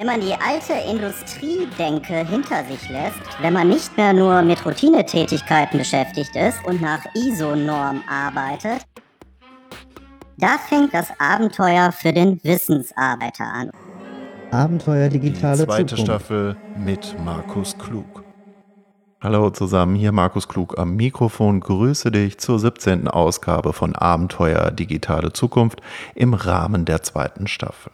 Wenn man die alte Industriedenke hinter sich lässt, wenn man nicht mehr nur mit Routinetätigkeiten beschäftigt ist und nach ISO-Norm arbeitet, da fängt das Abenteuer für den Wissensarbeiter an. Abenteuer digitale Die zweite Zukunft. Staffel mit Markus Klug. Hallo zusammen, hier Markus Klug am Mikrofon. Grüße dich zur 17. Ausgabe von Abenteuer digitale Zukunft im Rahmen der zweiten Staffel.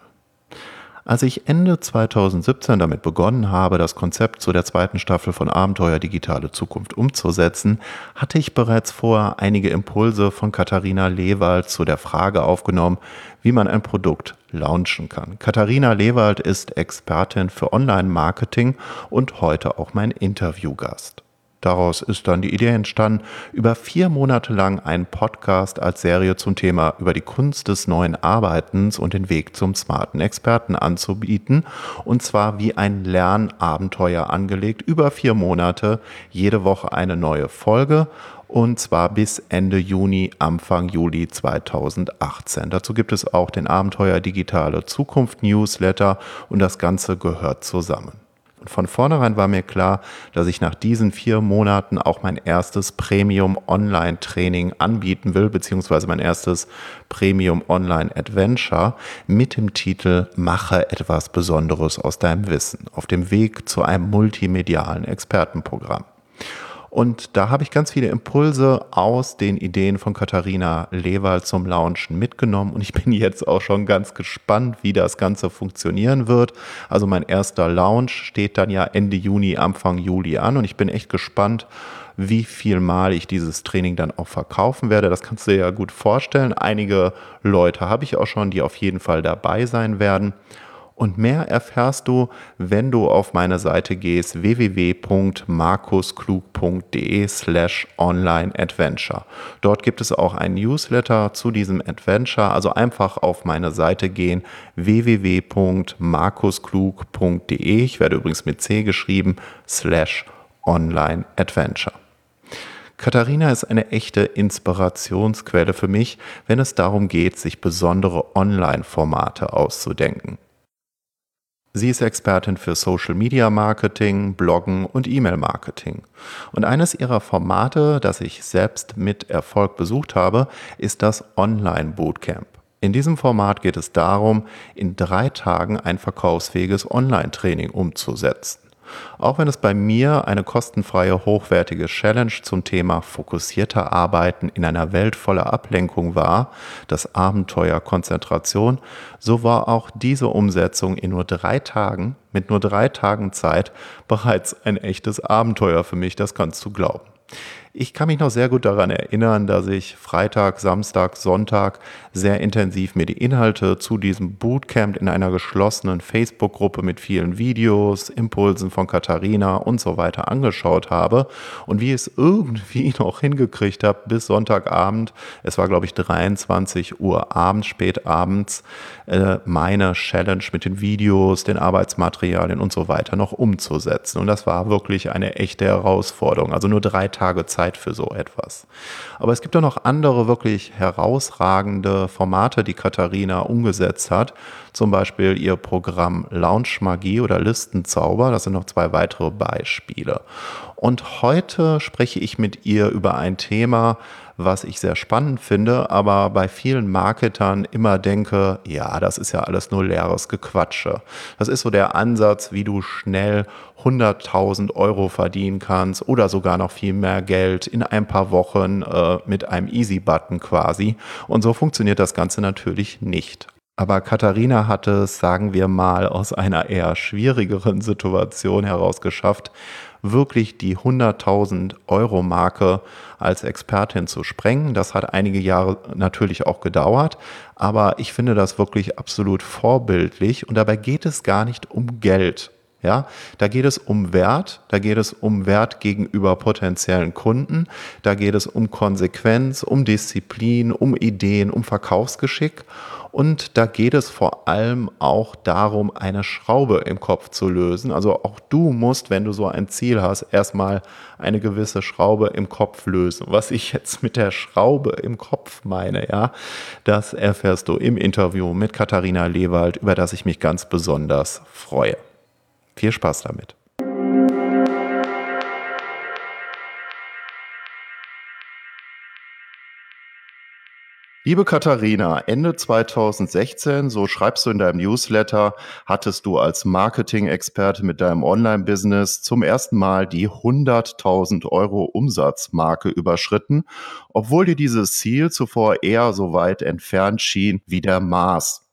Als ich Ende 2017 damit begonnen habe, das Konzept zu der zweiten Staffel von Abenteuer Digitale Zukunft umzusetzen, hatte ich bereits vorher einige Impulse von Katharina Lewald zu der Frage aufgenommen, wie man ein Produkt launchen kann. Katharina Lewald ist Expertin für Online-Marketing und heute auch mein Interviewgast. Daraus ist dann die Idee entstanden, über vier Monate lang einen Podcast als Serie zum Thema über die Kunst des neuen Arbeitens und den Weg zum smarten Experten anzubieten. Und zwar wie ein Lernabenteuer angelegt, über vier Monate, jede Woche eine neue Folge. Und zwar bis Ende Juni, Anfang Juli 2018. Dazu gibt es auch den Abenteuer Digitale Zukunft Newsletter und das Ganze gehört zusammen. Und von vornherein war mir klar, dass ich nach diesen vier Monaten auch mein erstes Premium Online Training anbieten will, beziehungsweise mein erstes Premium Online Adventure mit dem Titel Mache etwas Besonderes aus deinem Wissen auf dem Weg zu einem multimedialen Expertenprogramm. Und da habe ich ganz viele Impulse aus den Ideen von Katharina Lewald zum Launchen mitgenommen. Und ich bin jetzt auch schon ganz gespannt, wie das Ganze funktionieren wird. Also mein erster Launch steht dann ja Ende Juni, Anfang Juli an. Und ich bin echt gespannt, wie viel Mal ich dieses Training dann auch verkaufen werde. Das kannst du dir ja gut vorstellen. Einige Leute habe ich auch schon, die auf jeden Fall dabei sein werden. Und mehr erfährst du, wenn du auf meine Seite gehst www.markusklug.de slash online adventure. Dort gibt es auch ein Newsletter zu diesem Adventure. Also einfach auf meine Seite gehen www.markusklug.de. Ich werde übrigens mit C geschrieben slash online adventure. Katharina ist eine echte Inspirationsquelle für mich, wenn es darum geht, sich besondere Online-Formate auszudenken. Sie ist Expertin für Social Media Marketing, Bloggen und E-Mail-Marketing. Und eines ihrer Formate, das ich selbst mit Erfolg besucht habe, ist das Online Bootcamp. In diesem Format geht es darum, in drei Tagen ein verkaufsfähiges Online-Training umzusetzen. Auch wenn es bei mir eine kostenfreie, hochwertige Challenge zum Thema fokussierter Arbeiten in einer Welt voller Ablenkung war, das Abenteuer Konzentration, so war auch diese Umsetzung in nur drei Tagen, mit nur drei Tagen Zeit, bereits ein echtes Abenteuer für mich, das kannst du glauben. Ich kann mich noch sehr gut daran erinnern, dass ich Freitag, Samstag, Sonntag sehr intensiv mir die Inhalte zu diesem Bootcamp in einer geschlossenen Facebook-Gruppe mit vielen Videos, Impulsen von Katharina und so weiter angeschaut habe und wie es irgendwie noch hingekriegt habe bis Sonntagabend, es war glaube ich 23 Uhr abends, spät abends, äh, meine Challenge mit den Videos, den Arbeitsmaterialien und so weiter noch umzusetzen. Und das war wirklich eine echte Herausforderung. Also nur drei Tage Zeit für so etwas. Aber es gibt auch noch andere wirklich herausragende Formate, die Katharina umgesetzt hat. Zum Beispiel ihr Programm Launch Magie oder Listenzauber. Das sind noch zwei weitere Beispiele. Und heute spreche ich mit ihr über ein Thema, was ich sehr spannend finde, aber bei vielen Marketern immer denke, ja, das ist ja alles nur leeres Gequatsche. Das ist so der Ansatz, wie du schnell 100.000 Euro verdienen kannst oder sogar noch viel mehr Geld in ein paar Wochen äh, mit einem Easy-Button quasi. Und so funktioniert das Ganze natürlich nicht. Aber Katharina hat es, sagen wir mal, aus einer eher schwierigeren Situation heraus geschafft, wirklich die 100.000 Euro Marke als Expertin zu sprengen. Das hat einige Jahre natürlich auch gedauert, aber ich finde das wirklich absolut vorbildlich und dabei geht es gar nicht um Geld. Ja, da geht es um Wert, da geht es um Wert gegenüber potenziellen Kunden, da geht es um Konsequenz, um Disziplin, um Ideen, um Verkaufsgeschick. Und da geht es vor allem auch darum, eine Schraube im Kopf zu lösen. Also auch du musst, wenn du so ein Ziel hast, erstmal eine gewisse Schraube im Kopf lösen. Was ich jetzt mit der Schraube im Kopf meine, ja, das erfährst du im Interview mit Katharina Lewald, über das ich mich ganz besonders freue. Viel Spaß damit. Liebe Katharina, Ende 2016, so schreibst du in deinem Newsletter, hattest du als Marketing-Experte mit deinem Online-Business zum ersten Mal die 100.000 Euro Umsatzmarke überschritten, obwohl dir dieses Ziel zuvor eher so weit entfernt schien wie der Mars.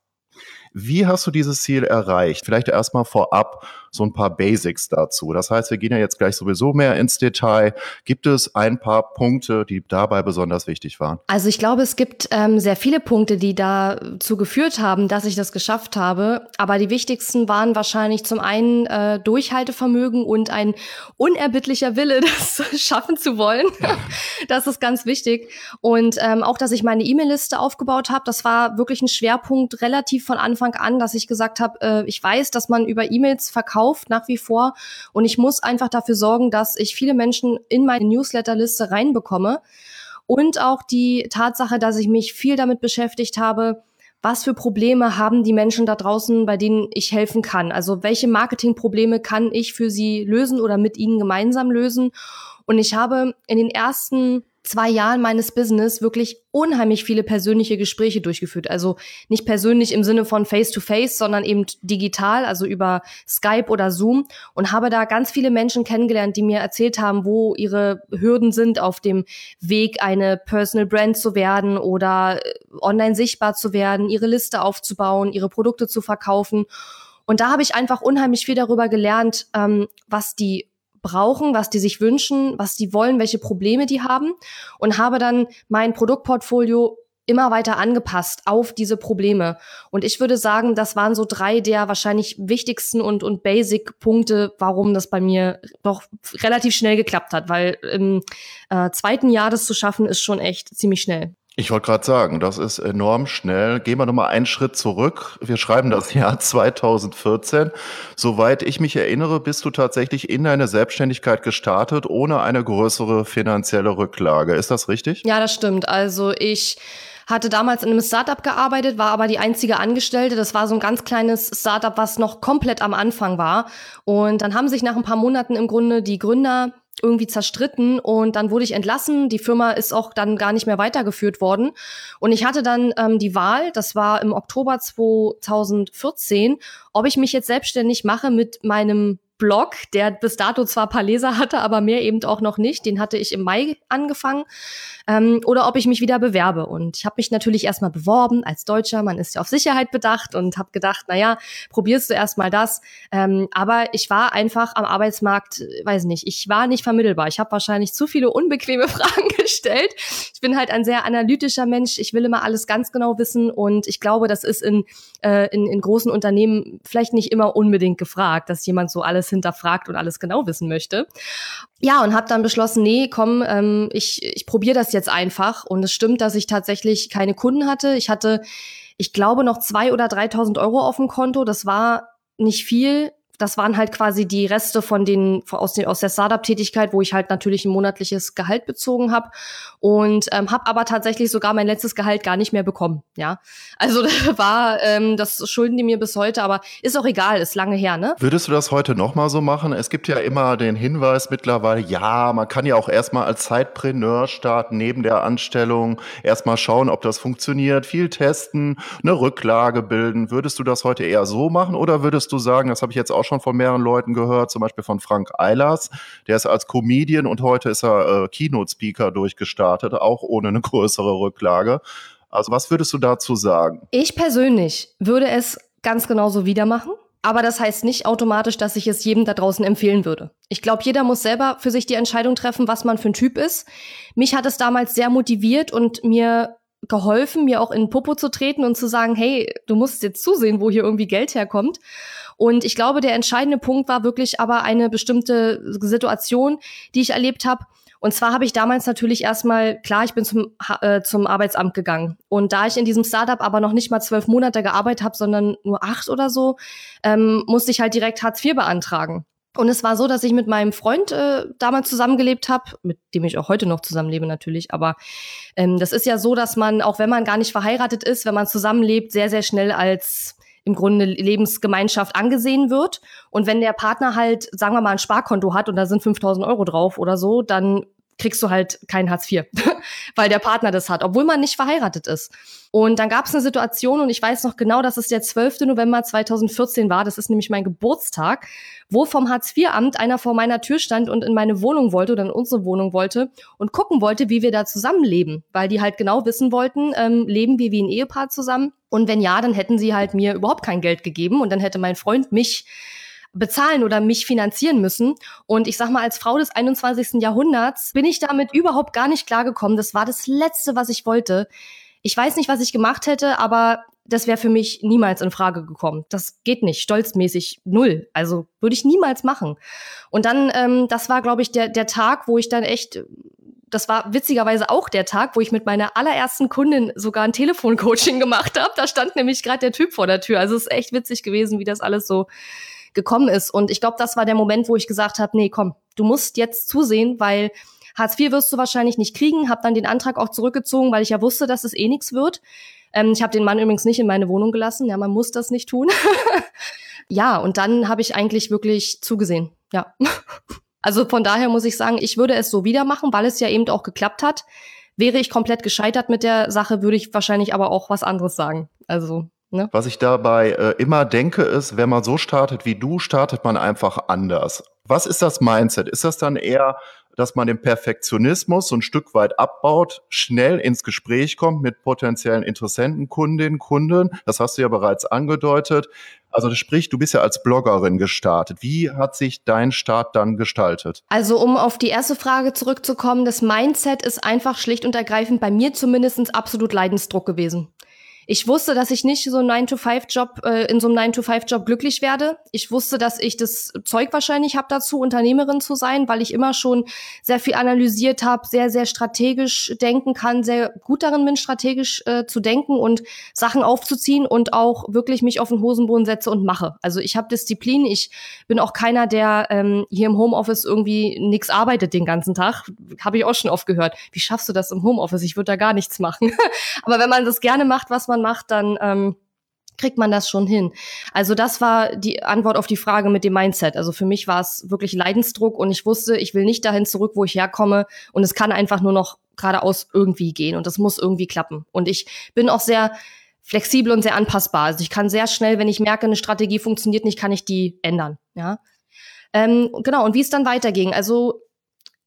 Wie hast du dieses Ziel erreicht? Vielleicht erstmal vorab so ein paar Basics dazu. Das heißt, wir gehen ja jetzt gleich sowieso mehr ins Detail. Gibt es ein paar Punkte, die dabei besonders wichtig waren? Also ich glaube, es gibt ähm, sehr viele Punkte, die dazu geführt haben, dass ich das geschafft habe. Aber die wichtigsten waren wahrscheinlich zum einen äh, Durchhaltevermögen und ein unerbittlicher Wille, das schaffen zu wollen. das ist ganz wichtig. Und ähm, auch, dass ich meine E-Mail-Liste aufgebaut habe, das war wirklich ein Schwerpunkt relativ von Anfang an, dass ich gesagt habe, äh, ich weiß, dass man über E-Mails verkauft verkauft nach wie vor. Und ich muss einfach dafür sorgen, dass ich viele Menschen in meine Newsletterliste reinbekomme. Und auch die Tatsache, dass ich mich viel damit beschäftigt habe, was für Probleme haben die Menschen da draußen, bei denen ich helfen kann? Also welche Marketingprobleme kann ich für sie lösen oder mit ihnen gemeinsam lösen? Und ich habe in den ersten zwei Jahren meines Business wirklich unheimlich viele persönliche Gespräche durchgeführt. Also nicht persönlich im Sinne von Face-to-Face, -face, sondern eben digital, also über Skype oder Zoom und habe da ganz viele Menschen kennengelernt, die mir erzählt haben, wo ihre Hürden sind auf dem Weg, eine Personal Brand zu werden oder äh, online sichtbar zu werden, ihre Liste aufzubauen, ihre Produkte zu verkaufen. Und da habe ich einfach unheimlich viel darüber gelernt, ähm, was die brauchen, was die sich wünschen, was die wollen, welche Probleme die haben und habe dann mein Produktportfolio immer weiter angepasst auf diese Probleme. Und ich würde sagen, das waren so drei der wahrscheinlich wichtigsten und, und Basic-Punkte, warum das bei mir doch relativ schnell geklappt hat, weil im äh, zweiten Jahr das zu schaffen, ist schon echt ziemlich schnell. Ich wollte gerade sagen, das ist enorm schnell. Gehen wir nochmal einen Schritt zurück. Wir schreiben das Jahr 2014. Soweit ich mich erinnere, bist du tatsächlich in deine Selbstständigkeit gestartet, ohne eine größere finanzielle Rücklage. Ist das richtig? Ja, das stimmt. Also ich hatte damals in einem Startup gearbeitet, war aber die einzige Angestellte. Das war so ein ganz kleines Startup, was noch komplett am Anfang war. Und dann haben sich nach ein paar Monaten im Grunde die Gründer irgendwie zerstritten und dann wurde ich entlassen. Die Firma ist auch dann gar nicht mehr weitergeführt worden. Und ich hatte dann ähm, die Wahl, das war im Oktober 2014, ob ich mich jetzt selbstständig mache mit meinem Blog, der bis dato zwar paar Leser hatte, aber mehr eben auch noch nicht. Den hatte ich im Mai angefangen. Ähm, oder ob ich mich wieder bewerbe. Und ich habe mich natürlich erstmal beworben als Deutscher. Man ist ja auf Sicherheit bedacht und habe gedacht, naja, probierst du erstmal das. Ähm, aber ich war einfach am Arbeitsmarkt, weiß nicht, ich war nicht vermittelbar. Ich habe wahrscheinlich zu viele unbequeme Fragen gestellt. Ich bin halt ein sehr analytischer Mensch. Ich will immer alles ganz genau wissen. Und ich glaube, das ist in, äh, in, in großen Unternehmen vielleicht nicht immer unbedingt gefragt, dass jemand so alles hinterfragt und alles genau wissen möchte. Ja, und habe dann beschlossen, nee, komm, ähm, ich, ich probiere das jetzt einfach. Und es stimmt, dass ich tatsächlich keine Kunden hatte. Ich hatte, ich glaube, noch zwei oder 3.000 Euro auf dem Konto. Das war nicht viel das waren halt quasi die Reste von den aus, den, aus der Startup-Tätigkeit, wo ich halt natürlich ein monatliches Gehalt bezogen habe und ähm, habe aber tatsächlich sogar mein letztes Gehalt gar nicht mehr bekommen. Ja, also war ähm, das schulden die mir bis heute, aber ist auch egal, ist lange her, ne? Würdest du das heute noch mal so machen? Es gibt ja immer den Hinweis mittlerweile, ja, man kann ja auch erstmal als Zeitpreneur starten neben der Anstellung, erstmal schauen, ob das funktioniert, viel testen, eine Rücklage bilden. Würdest du das heute eher so machen oder würdest du sagen, das habe ich jetzt auch schon schon von mehreren Leuten gehört, zum Beispiel von Frank Eilers. Der ist als Comedian und heute ist er äh, Keynote-Speaker durchgestartet, auch ohne eine größere Rücklage. Also was würdest du dazu sagen? Ich persönlich würde es ganz genauso wieder machen. Aber das heißt nicht automatisch, dass ich es jedem da draußen empfehlen würde. Ich glaube, jeder muss selber für sich die Entscheidung treffen, was man für ein Typ ist. Mich hat es damals sehr motiviert und mir geholfen, mir auch in Popo zu treten und zu sagen, hey, du musst jetzt zusehen, wo hier irgendwie Geld herkommt. Und ich glaube, der entscheidende Punkt war wirklich aber eine bestimmte Situation, die ich erlebt habe. Und zwar habe ich damals natürlich erstmal, klar, ich bin zum, äh, zum Arbeitsamt gegangen. Und da ich in diesem Startup aber noch nicht mal zwölf Monate gearbeitet habe, sondern nur acht oder so, ähm, musste ich halt direkt Hartz IV beantragen. Und es war so, dass ich mit meinem Freund äh, damals zusammengelebt habe, mit dem ich auch heute noch zusammenlebe natürlich. Aber ähm, das ist ja so, dass man, auch wenn man gar nicht verheiratet ist, wenn man zusammenlebt, sehr, sehr schnell als im Grunde Lebensgemeinschaft angesehen wird. Und wenn der Partner halt, sagen wir mal, ein Sparkonto hat und da sind 5000 Euro drauf oder so, dann kriegst du halt kein Hartz IV, weil der Partner das hat, obwohl man nicht verheiratet ist. Und dann gab es eine Situation und ich weiß noch genau, dass es der 12. November 2014 war, das ist nämlich mein Geburtstag, wo vom Hartz-IV-Amt einer vor meiner Tür stand und in meine Wohnung wollte oder in unsere Wohnung wollte und gucken wollte, wie wir da zusammenleben, weil die halt genau wissen wollten, ähm, leben wir wie ein Ehepaar zusammen und wenn ja, dann hätten sie halt mir überhaupt kein Geld gegeben und dann hätte mein Freund mich bezahlen oder mich finanzieren müssen. Und ich sag mal, als Frau des 21. Jahrhunderts bin ich damit überhaupt gar nicht klargekommen. Das war das Letzte, was ich wollte. Ich weiß nicht, was ich gemacht hätte, aber das wäre für mich niemals in Frage gekommen. Das geht nicht, stolzmäßig null. Also würde ich niemals machen. Und dann, ähm, das war, glaube ich, der, der Tag, wo ich dann echt das war witzigerweise auch der Tag, wo ich mit meiner allerersten Kundin sogar ein Telefoncoaching gemacht habe. Da stand nämlich gerade der Typ vor der Tür. Also es ist echt witzig gewesen, wie das alles so gekommen ist. Und ich glaube, das war der Moment, wo ich gesagt habe, nee, komm, du musst jetzt zusehen, weil Hartz IV wirst du wahrscheinlich nicht kriegen. Habe dann den Antrag auch zurückgezogen, weil ich ja wusste, dass es eh nichts wird. Ähm, ich habe den Mann übrigens nicht in meine Wohnung gelassen. Ja, man muss das nicht tun. ja, und dann habe ich eigentlich wirklich zugesehen. Ja. Also von daher muss ich sagen, ich würde es so wieder machen, weil es ja eben auch geklappt hat. Wäre ich komplett gescheitert mit der Sache, würde ich wahrscheinlich aber auch was anderes sagen. Also Ne? Was ich dabei äh, immer denke, ist, wenn man so startet wie du, startet man einfach anders. Was ist das Mindset? Ist das dann eher, dass man den Perfektionismus so ein Stück weit abbaut, schnell ins Gespräch kommt mit potenziellen Interessenten, Kundinnen, Kunden? Das hast du ja bereits angedeutet. Also sprich, du bist ja als Bloggerin gestartet. Wie hat sich dein Start dann gestaltet? Also um auf die erste Frage zurückzukommen, das Mindset ist einfach schlicht und ergreifend bei mir zumindest absolut Leidensdruck gewesen. Ich wusste, dass ich nicht so einen 9-to-5-Job, äh, in so einem 9-to-5-Job glücklich werde. Ich wusste, dass ich das Zeug wahrscheinlich habe dazu, Unternehmerin zu sein, weil ich immer schon sehr viel analysiert habe, sehr, sehr strategisch denken kann, sehr gut darin bin, strategisch äh, zu denken und Sachen aufzuziehen und auch wirklich mich auf den Hosenboden setze und mache. Also ich habe Disziplin. Ich bin auch keiner, der ähm, hier im Homeoffice irgendwie nichts arbeitet den ganzen Tag. Habe ich auch schon oft gehört. Wie schaffst du das im Homeoffice? Ich würde da gar nichts machen. Aber wenn man das gerne macht, was man macht, dann ähm, kriegt man das schon hin. Also das war die Antwort auf die Frage mit dem Mindset. Also für mich war es wirklich Leidensdruck und ich wusste, ich will nicht dahin zurück, wo ich herkomme und es kann einfach nur noch geradeaus irgendwie gehen und das muss irgendwie klappen. Und ich bin auch sehr flexibel und sehr anpassbar. Also ich kann sehr schnell, wenn ich merke, eine Strategie funktioniert nicht, kann ich die ändern. Ja. Ähm, genau, und wie es dann weiterging. Also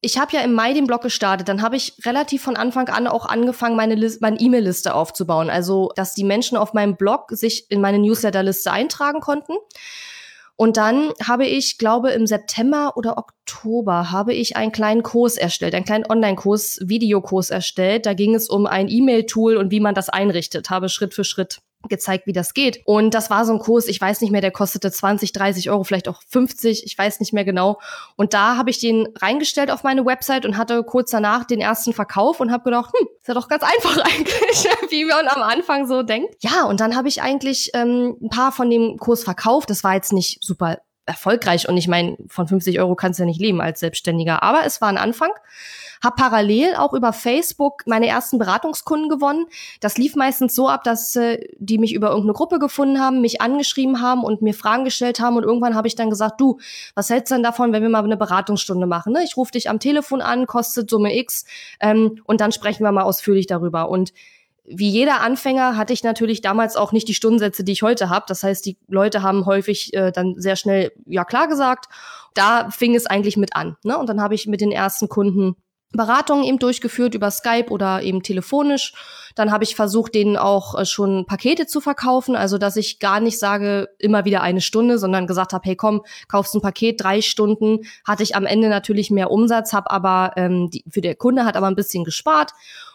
ich habe ja im Mai den Blog gestartet, dann habe ich relativ von Anfang an auch angefangen, meine, meine E-Mail-Liste aufzubauen. Also, dass die Menschen auf meinem Blog sich in meine Newsletter-Liste eintragen konnten. Und dann habe ich, glaube im September oder Oktober habe ich einen kleinen Kurs erstellt, einen kleinen Online-Kurs, Videokurs erstellt. Da ging es um ein E-Mail-Tool und wie man das einrichtet, habe Schritt für Schritt gezeigt, wie das geht. Und das war so ein Kurs, ich weiß nicht mehr, der kostete 20, 30 Euro, vielleicht auch 50, ich weiß nicht mehr genau. Und da habe ich den reingestellt auf meine Website und hatte kurz danach den ersten Verkauf und habe gedacht, hm, ist ja doch ganz einfach eigentlich, wie man am Anfang so denkt. Ja, und dann habe ich eigentlich ähm, ein paar von dem Kurs verkauft. Das war jetzt nicht super erfolgreich und ich meine, von 50 Euro kannst du ja nicht leben als Selbstständiger, aber es war ein Anfang. Hab parallel auch über Facebook meine ersten Beratungskunden gewonnen. Das lief meistens so ab, dass äh, die mich über irgendeine Gruppe gefunden haben, mich angeschrieben haben und mir Fragen gestellt haben und irgendwann habe ich dann gesagt, du, was hältst du denn davon, wenn wir mal eine Beratungsstunde machen? Ne? Ich rufe dich am Telefon an, kostet Summe X ähm, und dann sprechen wir mal ausführlich darüber. Und wie jeder Anfänger hatte ich natürlich damals auch nicht die Stundensätze, die ich heute habe. Das heißt, die Leute haben häufig äh, dann sehr schnell ja klar gesagt. Da fing es eigentlich mit an. Ne? Und dann habe ich mit den ersten Kunden Beratungen eben durchgeführt über Skype oder eben telefonisch. Dann habe ich versucht, denen auch äh, schon Pakete zu verkaufen, also dass ich gar nicht sage, immer wieder eine Stunde, sondern gesagt habe, hey komm, kaufst ein Paket, drei Stunden. Hatte ich am Ende natürlich mehr Umsatz, habe aber ähm, die, für der Kunde hat aber ein bisschen gespart.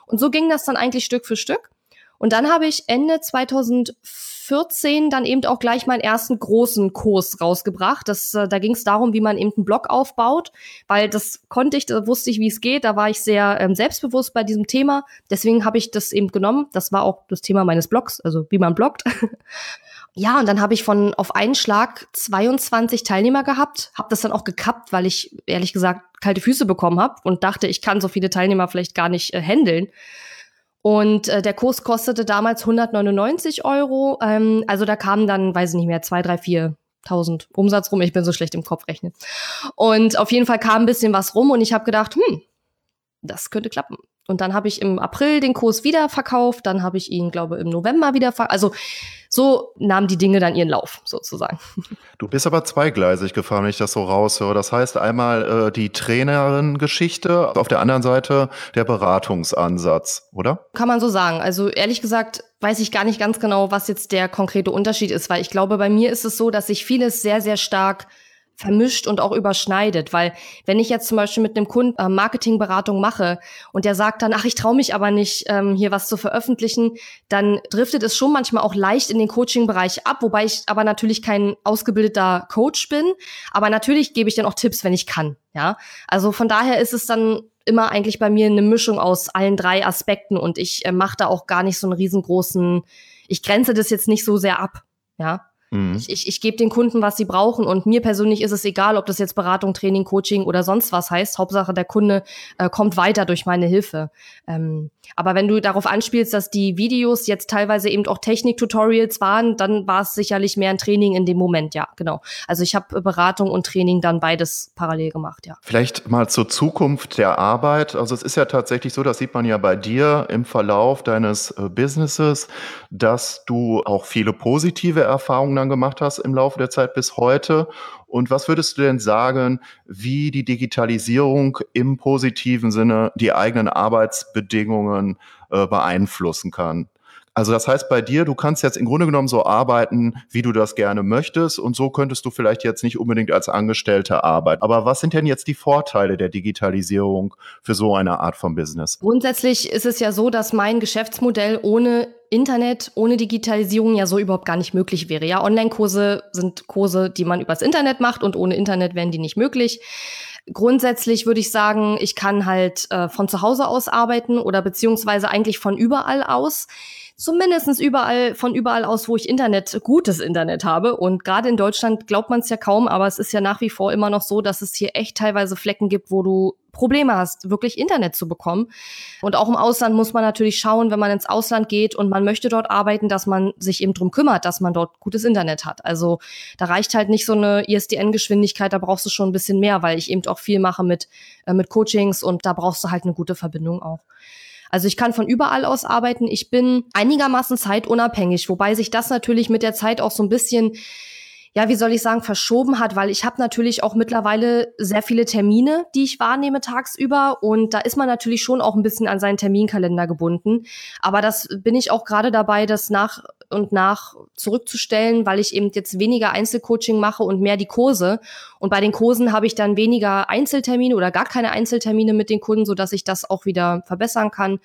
Und so ging das dann eigentlich Stück für Stück. Und dann habe ich Ende 2014 dann eben auch gleich meinen ersten großen Kurs rausgebracht. Das, äh, da ging es darum, wie man eben einen Blog aufbaut, weil das konnte ich, da wusste ich, wie es geht. Da war ich sehr ähm, selbstbewusst bei diesem Thema. Deswegen habe ich das eben genommen. Das war auch das Thema meines Blogs, also wie man bloggt. Ja, und dann habe ich von auf einen Schlag 22 Teilnehmer gehabt, habe das dann auch gekappt, weil ich ehrlich gesagt kalte Füße bekommen habe und dachte, ich kann so viele Teilnehmer vielleicht gar nicht äh, handeln. Und äh, der Kurs kostete damals 199 Euro. Ähm, also da kamen dann, weiß ich nicht mehr, zwei, drei, vier 1000 Umsatz rum. Ich bin so schlecht im Kopf rechnen. Und auf jeden Fall kam ein bisschen was rum und ich habe gedacht, hm, das könnte klappen. Und dann habe ich im April den Kurs wieder verkauft, dann habe ich ihn, glaube im November wieder verkauft. Also so nahmen die Dinge dann ihren Lauf, sozusagen. Du bist aber zweigleisig gefahren, wenn ich das so raushöre. Das heißt einmal äh, die Trainerin-Geschichte, auf der anderen Seite der Beratungsansatz, oder? Kann man so sagen. Also ehrlich gesagt weiß ich gar nicht ganz genau, was jetzt der konkrete Unterschied ist, weil ich glaube, bei mir ist es so, dass sich vieles sehr, sehr stark vermischt und auch überschneidet. Weil wenn ich jetzt zum Beispiel mit einem Kunden äh, Marketingberatung mache und der sagt dann, ach, ich traue mich aber nicht, ähm, hier was zu veröffentlichen, dann driftet es schon manchmal auch leicht in den Coaching-Bereich ab, wobei ich aber natürlich kein ausgebildeter Coach bin. Aber natürlich gebe ich dann auch Tipps, wenn ich kann. Ja, also von daher ist es dann immer eigentlich bei mir eine Mischung aus allen drei Aspekten und ich äh, mache da auch gar nicht so einen riesengroßen, ich grenze das jetzt nicht so sehr ab. Ja, Mhm. Ich, ich, ich gebe den Kunden, was sie brauchen. Und mir persönlich ist es egal, ob das jetzt Beratung, Training, Coaching oder sonst was heißt. Hauptsache, der Kunde äh, kommt weiter durch meine Hilfe. Ähm, aber wenn du darauf anspielst, dass die Videos jetzt teilweise eben auch Technik-Tutorials waren, dann war es sicherlich mehr ein Training in dem Moment, ja, genau. Also ich habe Beratung und Training dann beides parallel gemacht, ja. Vielleicht mal zur Zukunft der Arbeit. Also es ist ja tatsächlich so, das sieht man ja bei dir im Verlauf deines äh, Businesses, dass du auch viele positive Erfahrungen dann gemacht hast im Laufe der Zeit bis heute. Und was würdest du denn sagen, wie die Digitalisierung im positiven Sinne die eigenen Arbeitsbedingungen äh, beeinflussen kann? Also das heißt bei dir, du kannst jetzt im Grunde genommen so arbeiten, wie du das gerne möchtest und so könntest du vielleicht jetzt nicht unbedingt als Angestellte arbeiten. Aber was sind denn jetzt die Vorteile der Digitalisierung für so eine Art von Business? Grundsätzlich ist es ja so, dass mein Geschäftsmodell ohne Internet, ohne Digitalisierung ja so überhaupt gar nicht möglich wäre. Ja, Online-Kurse sind Kurse, die man übers Internet macht und ohne Internet wären die nicht möglich grundsätzlich würde ich sagen, ich kann halt äh, von zu Hause aus arbeiten oder beziehungsweise eigentlich von überall aus zumindestens überall, von überall aus, wo ich Internet, gutes Internet habe. Und gerade in Deutschland glaubt man es ja kaum, aber es ist ja nach wie vor immer noch so, dass es hier echt teilweise Flecken gibt, wo du Probleme hast, wirklich Internet zu bekommen. Und auch im Ausland muss man natürlich schauen, wenn man ins Ausland geht und man möchte dort arbeiten, dass man sich eben drum kümmert, dass man dort gutes Internet hat. Also da reicht halt nicht so eine ISDN-Geschwindigkeit, da brauchst du schon ein bisschen mehr, weil ich eben auch viel mache mit, äh, mit Coachings und da brauchst du halt eine gute Verbindung auch. Also ich kann von überall aus arbeiten. Ich bin einigermaßen zeitunabhängig, wobei sich das natürlich mit der Zeit auch so ein bisschen ja, wie soll ich sagen, verschoben hat, weil ich habe natürlich auch mittlerweile sehr viele Termine, die ich wahrnehme tagsüber und da ist man natürlich schon auch ein bisschen an seinen Terminkalender gebunden. Aber das bin ich auch gerade dabei, das nach und nach zurückzustellen, weil ich eben jetzt weniger Einzelcoaching mache und mehr die Kurse. Und bei den Kursen habe ich dann weniger Einzeltermine oder gar keine Einzeltermine mit den Kunden, so dass ich das auch wieder verbessern kann.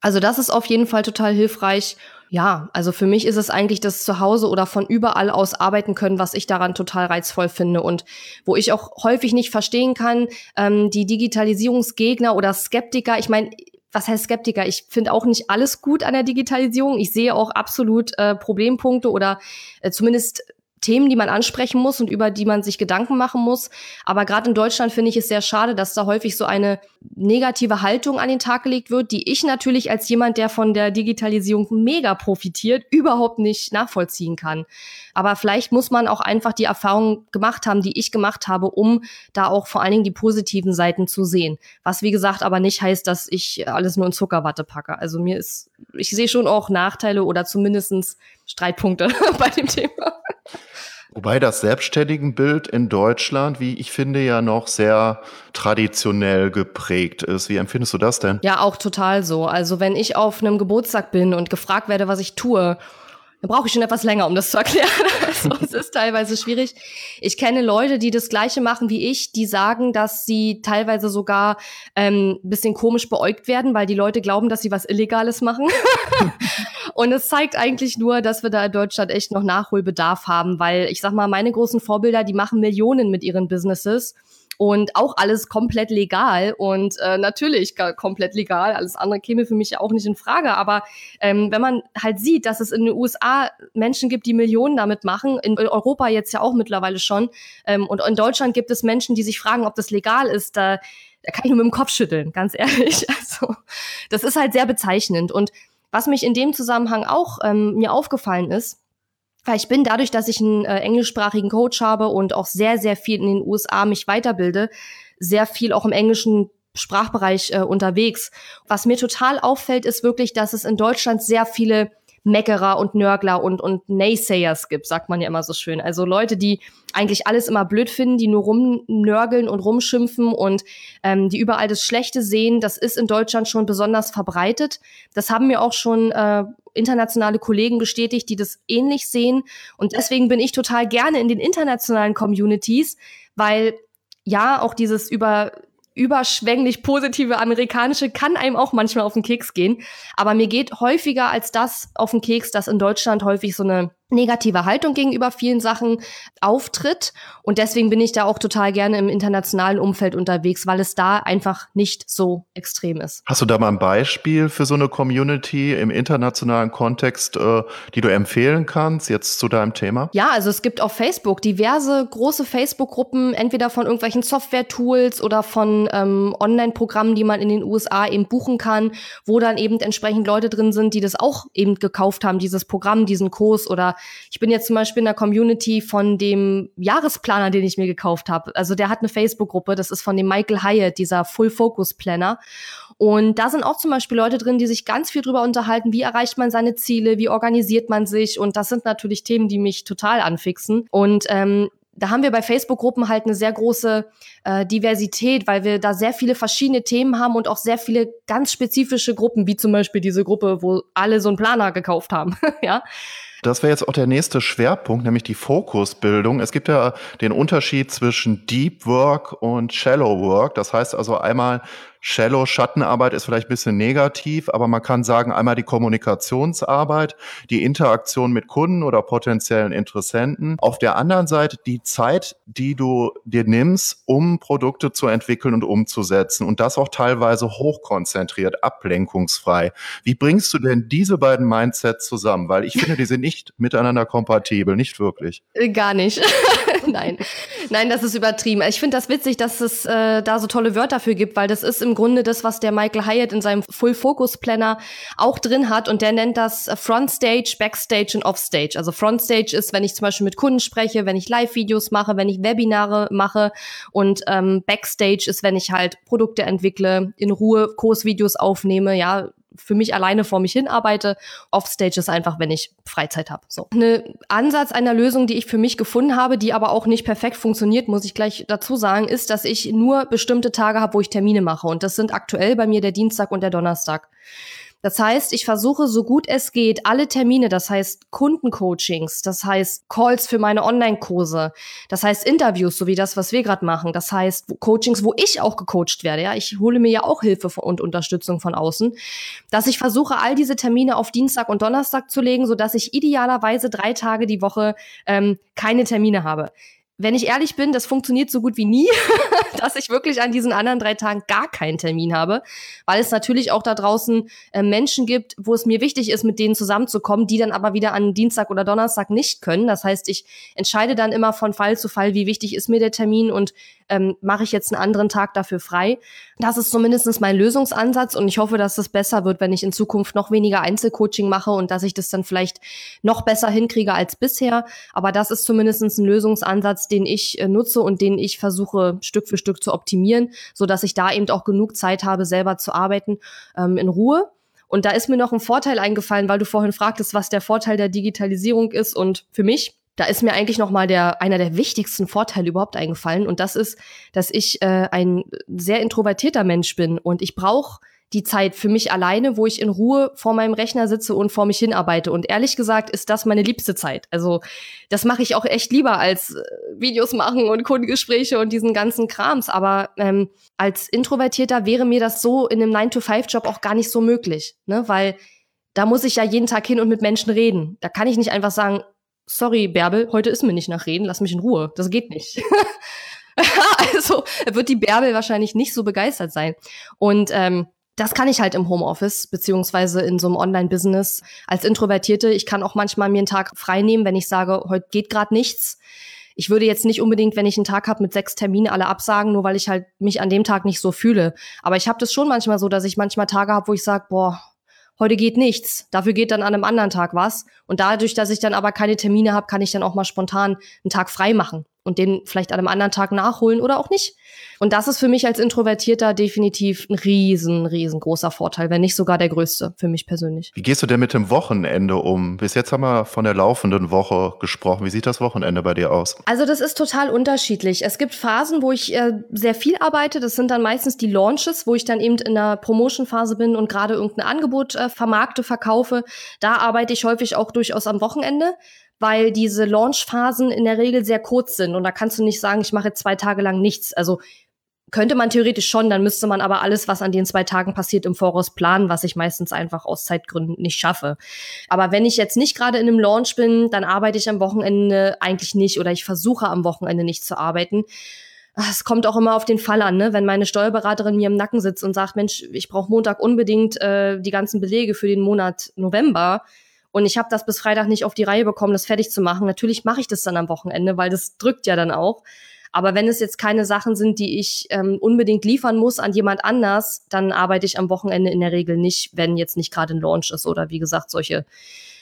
Also das ist auf jeden Fall total hilfreich. Ja, also für mich ist es eigentlich das Zuhause oder von überall aus arbeiten können, was ich daran total reizvoll finde und wo ich auch häufig nicht verstehen kann, ähm, die Digitalisierungsgegner oder Skeptiker. Ich meine, was heißt Skeptiker? Ich finde auch nicht alles gut an der Digitalisierung. Ich sehe auch absolut äh, Problempunkte oder äh, zumindest Themen, die man ansprechen muss und über die man sich Gedanken machen muss. Aber gerade in Deutschland finde ich es sehr schade, dass da häufig so eine negative Haltung an den Tag gelegt wird, die ich natürlich als jemand, der von der Digitalisierung mega profitiert, überhaupt nicht nachvollziehen kann. Aber vielleicht muss man auch einfach die Erfahrung gemacht haben, die ich gemacht habe, um da auch vor allen Dingen die positiven Seiten zu sehen. Was wie gesagt aber nicht heißt, dass ich alles nur in Zuckerwatte packe. Also mir ist, ich sehe schon auch Nachteile oder zumindestens Streitpunkte bei dem Thema. Wobei das Selbstständigenbild in Deutschland, wie ich finde, ja noch sehr traditionell geprägt ist. Wie empfindest du das denn? Ja, auch total so. Also wenn ich auf einem Geburtstag bin und gefragt werde, was ich tue, brauche ich schon etwas länger, um das zu erklären. Also es ist teilweise schwierig. Ich kenne Leute, die das Gleiche machen wie ich, die sagen, dass sie teilweise sogar ähm, bisschen komisch beäugt werden, weil die Leute glauben, dass sie was Illegales machen. Und es zeigt eigentlich nur, dass wir da in Deutschland echt noch Nachholbedarf haben, weil ich sag mal, meine großen Vorbilder, die machen Millionen mit ihren Businesses und auch alles komplett legal und äh, natürlich komplett legal. Alles andere käme für mich ja auch nicht in Frage. Aber ähm, wenn man halt sieht, dass es in den USA Menschen gibt, die Millionen damit machen, in Europa jetzt ja auch mittlerweile schon, ähm, und in Deutschland gibt es Menschen, die sich fragen, ob das legal ist, da, da kann ich nur mit dem Kopf schütteln, ganz ehrlich. Also das ist halt sehr bezeichnend. Und was mich in dem Zusammenhang auch ähm, mir aufgefallen ist, weil ich bin dadurch, dass ich einen äh, englischsprachigen Coach habe und auch sehr, sehr viel in den USA mich weiterbilde, sehr viel auch im englischen Sprachbereich äh, unterwegs. Was mir total auffällt, ist wirklich, dass es in Deutschland sehr viele Meckerer und Nörgler und, und Naysayers gibt, sagt man ja immer so schön. Also Leute, die eigentlich alles immer blöd finden, die nur rumnörgeln und rumschimpfen und ähm, die überall das Schlechte sehen. Das ist in Deutschland schon besonders verbreitet. Das haben mir auch schon äh, internationale Kollegen bestätigt, die das ähnlich sehen. Und deswegen bin ich total gerne in den internationalen Communities, weil ja, auch dieses über überschwänglich positive amerikanische kann einem auch manchmal auf den Keks gehen. Aber mir geht häufiger als das auf den Keks, dass in Deutschland häufig so eine negative Haltung gegenüber vielen Sachen auftritt. Und deswegen bin ich da auch total gerne im internationalen Umfeld unterwegs, weil es da einfach nicht so extrem ist. Hast du da mal ein Beispiel für so eine Community im internationalen Kontext, äh, die du empfehlen kannst, jetzt zu deinem Thema? Ja, also es gibt auf Facebook diverse große Facebook-Gruppen, entweder von irgendwelchen Software-Tools oder von ähm, Online-Programmen, die man in den USA eben buchen kann, wo dann eben entsprechend Leute drin sind, die das auch eben gekauft haben, dieses Programm, diesen Kurs oder ich bin jetzt zum Beispiel in der Community von dem Jahresplaner, den ich mir gekauft habe. Also der hat eine Facebook-Gruppe, das ist von dem Michael Hyatt, dieser Full Focus Planner. Und da sind auch zum Beispiel Leute drin, die sich ganz viel drüber unterhalten, wie erreicht man seine Ziele, wie organisiert man sich. Und das sind natürlich Themen, die mich total anfixen. Und ähm, da haben wir bei Facebook-Gruppen halt eine sehr große äh, Diversität, weil wir da sehr viele verschiedene Themen haben und auch sehr viele ganz spezifische Gruppen, wie zum Beispiel diese Gruppe, wo alle so einen Planer gekauft haben. ja, das wäre jetzt auch der nächste Schwerpunkt, nämlich die Fokusbildung. Es gibt ja den Unterschied zwischen Deep Work und Shallow Work. Das heißt also einmal Shallow Schattenarbeit ist vielleicht ein bisschen negativ, aber man kann sagen, einmal die Kommunikationsarbeit, die Interaktion mit Kunden oder potenziellen Interessenten. Auf der anderen Seite die Zeit, die du dir nimmst, um Produkte zu entwickeln und umzusetzen und das auch teilweise hochkonzentriert, ablenkungsfrei. Wie bringst du denn diese beiden Mindsets zusammen? Weil ich finde, die sind nicht miteinander kompatibel, nicht wirklich. Äh, gar nicht. Nein. Nein, das ist übertrieben. Ich finde das witzig, dass es äh, da so tolle Wörter für gibt, weil das ist im Grunde das, was der Michael Hyatt in seinem Full Focus Planner auch drin hat und der nennt das Frontstage, Backstage und Offstage. Also Frontstage ist, wenn ich zum Beispiel mit Kunden spreche, wenn ich Live-Videos mache, wenn ich Webinare mache und ähm, Backstage ist, wenn ich halt Produkte entwickle, in Ruhe Kursvideos aufnehme, ja, für mich alleine vor mich hin arbeite. Offstage ist einfach, wenn ich Freizeit habe. So. Eine Ansatz einer Lösung, die ich für mich gefunden habe, die aber auch nicht perfekt funktioniert, muss ich gleich dazu sagen, ist, dass ich nur bestimmte Tage habe, wo ich Termine mache. Und das sind aktuell bei mir der Dienstag und der Donnerstag. Das heißt, ich versuche so gut es geht, alle Termine, das heißt Kundencoachings, das heißt Calls für meine Online-Kurse, das heißt Interviews, so wie das, was wir gerade machen, das heißt Coachings, wo ich auch gecoacht werde. Ja, ich hole mir ja auch Hilfe und Unterstützung von außen, dass ich versuche, all diese Termine auf Dienstag und Donnerstag zu legen, so dass ich idealerweise drei Tage die Woche ähm, keine Termine habe wenn ich ehrlich bin, das funktioniert so gut wie nie, dass ich wirklich an diesen anderen drei Tagen gar keinen Termin habe, weil es natürlich auch da draußen äh, Menschen gibt, wo es mir wichtig ist, mit denen zusammenzukommen, die dann aber wieder an Dienstag oder Donnerstag nicht können. Das heißt, ich entscheide dann immer von Fall zu Fall, wie wichtig ist mir der Termin und ähm, mache ich jetzt einen anderen Tag dafür frei. Das ist zumindest mein Lösungsansatz und ich hoffe, dass es besser wird, wenn ich in Zukunft noch weniger Einzelcoaching mache und dass ich das dann vielleicht noch besser hinkriege als bisher. Aber das ist zumindest ein Lösungsansatz, den ich äh, nutze und den ich versuche Stück für Stück zu optimieren, so dass ich da eben auch genug Zeit habe, selber zu arbeiten ähm, in Ruhe. Und da ist mir noch ein Vorteil eingefallen, weil du vorhin fragtest, was der Vorteil der Digitalisierung ist. Und für mich da ist mir eigentlich noch mal der einer der wichtigsten Vorteile überhaupt eingefallen und das ist, dass ich äh, ein sehr introvertierter Mensch bin und ich brauche die Zeit für mich alleine, wo ich in Ruhe vor meinem Rechner sitze und vor mich hinarbeite. Und ehrlich gesagt ist das meine liebste Zeit. Also das mache ich auch echt lieber als äh, Videos machen und Kundengespräche und diesen ganzen Krams. Aber ähm, als Introvertierter wäre mir das so in einem 9-to-5-Job auch gar nicht so möglich, ne? weil da muss ich ja jeden Tag hin und mit Menschen reden. Da kann ich nicht einfach sagen, sorry, Bärbel, heute ist mir nicht nach Reden, lass mich in Ruhe. Das geht nicht. also wird die Bärbel wahrscheinlich nicht so begeistert sein. Und ähm, das kann ich halt im Homeoffice, beziehungsweise in so einem Online-Business als Introvertierte. Ich kann auch manchmal mir einen Tag frei nehmen, wenn ich sage, heute geht gerade nichts. Ich würde jetzt nicht unbedingt, wenn ich einen Tag habe mit sechs Terminen, alle absagen, nur weil ich halt mich an dem Tag nicht so fühle. Aber ich habe das schon manchmal so, dass ich manchmal Tage habe, wo ich sage, boah, heute geht nichts. Dafür geht dann an einem anderen Tag was. Und dadurch, dass ich dann aber keine Termine habe, kann ich dann auch mal spontan einen Tag frei machen und den vielleicht an einem anderen Tag nachholen oder auch nicht. Und das ist für mich als Introvertierter definitiv ein riesen, riesengroßer Vorteil, wenn nicht sogar der größte für mich persönlich. Wie gehst du denn mit dem Wochenende um? Bis jetzt haben wir von der laufenden Woche gesprochen. Wie sieht das Wochenende bei dir aus? Also das ist total unterschiedlich. Es gibt Phasen, wo ich äh, sehr viel arbeite. Das sind dann meistens die Launches, wo ich dann eben in der Promotion-Phase bin und gerade irgendein Angebot äh, vermarkte, verkaufe. Da arbeite ich häufig auch durchaus am Wochenende weil diese Launchphasen in der Regel sehr kurz sind und da kannst du nicht sagen, ich mache zwei Tage lang nichts. Also könnte man theoretisch schon, dann müsste man aber alles, was an den zwei Tagen passiert, im Voraus planen, was ich meistens einfach aus Zeitgründen nicht schaffe. Aber wenn ich jetzt nicht gerade in einem Launch bin, dann arbeite ich am Wochenende eigentlich nicht oder ich versuche am Wochenende nicht zu arbeiten. Es kommt auch immer auf den Fall an, ne? wenn meine Steuerberaterin mir im Nacken sitzt und sagt, Mensch, ich brauche Montag unbedingt äh, die ganzen Belege für den Monat November, und ich habe das bis Freitag nicht auf die Reihe bekommen, das fertig zu machen. Natürlich mache ich das dann am Wochenende, weil das drückt ja dann auch. Aber wenn es jetzt keine Sachen sind, die ich ähm, unbedingt liefern muss an jemand anders, dann arbeite ich am Wochenende in der Regel nicht, wenn jetzt nicht gerade ein Launch ist oder wie gesagt solche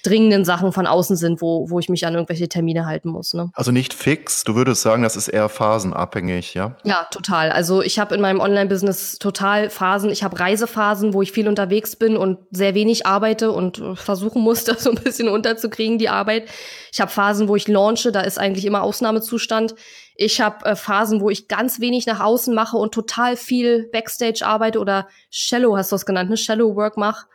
dringenden Sachen von außen sind, wo, wo ich mich an irgendwelche Termine halten muss. Ne? Also nicht fix, du würdest sagen, das ist eher phasenabhängig, ja? Ja, total. Also ich habe in meinem Online-Business total Phasen. Ich habe Reisephasen, wo ich viel unterwegs bin und sehr wenig arbeite und versuchen muss, das so ein bisschen unterzukriegen, die Arbeit. Ich habe Phasen, wo ich launche, da ist eigentlich immer Ausnahmezustand. Ich habe äh, Phasen, wo ich ganz wenig nach außen mache und total viel Backstage arbeite oder Shallow, hast du es genannt, ne? Shallow Work mache.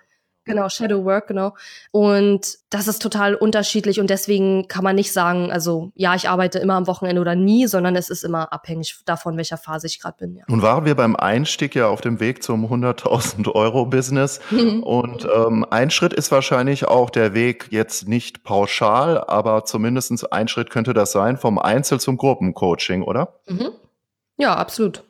Genau, Shadow Work, genau. Und das ist total unterschiedlich und deswegen kann man nicht sagen, also ja, ich arbeite immer am Wochenende oder nie, sondern es ist immer abhängig davon, welcher Phase ich gerade bin. Ja. Nun waren wir beim Einstieg ja auf dem Weg zum 100.000 Euro Business und ähm, ein Schritt ist wahrscheinlich auch der Weg jetzt nicht pauschal, aber zumindestens ein Schritt könnte das sein vom Einzel zum Gruppencoaching, oder? Mhm. Ja, absolut.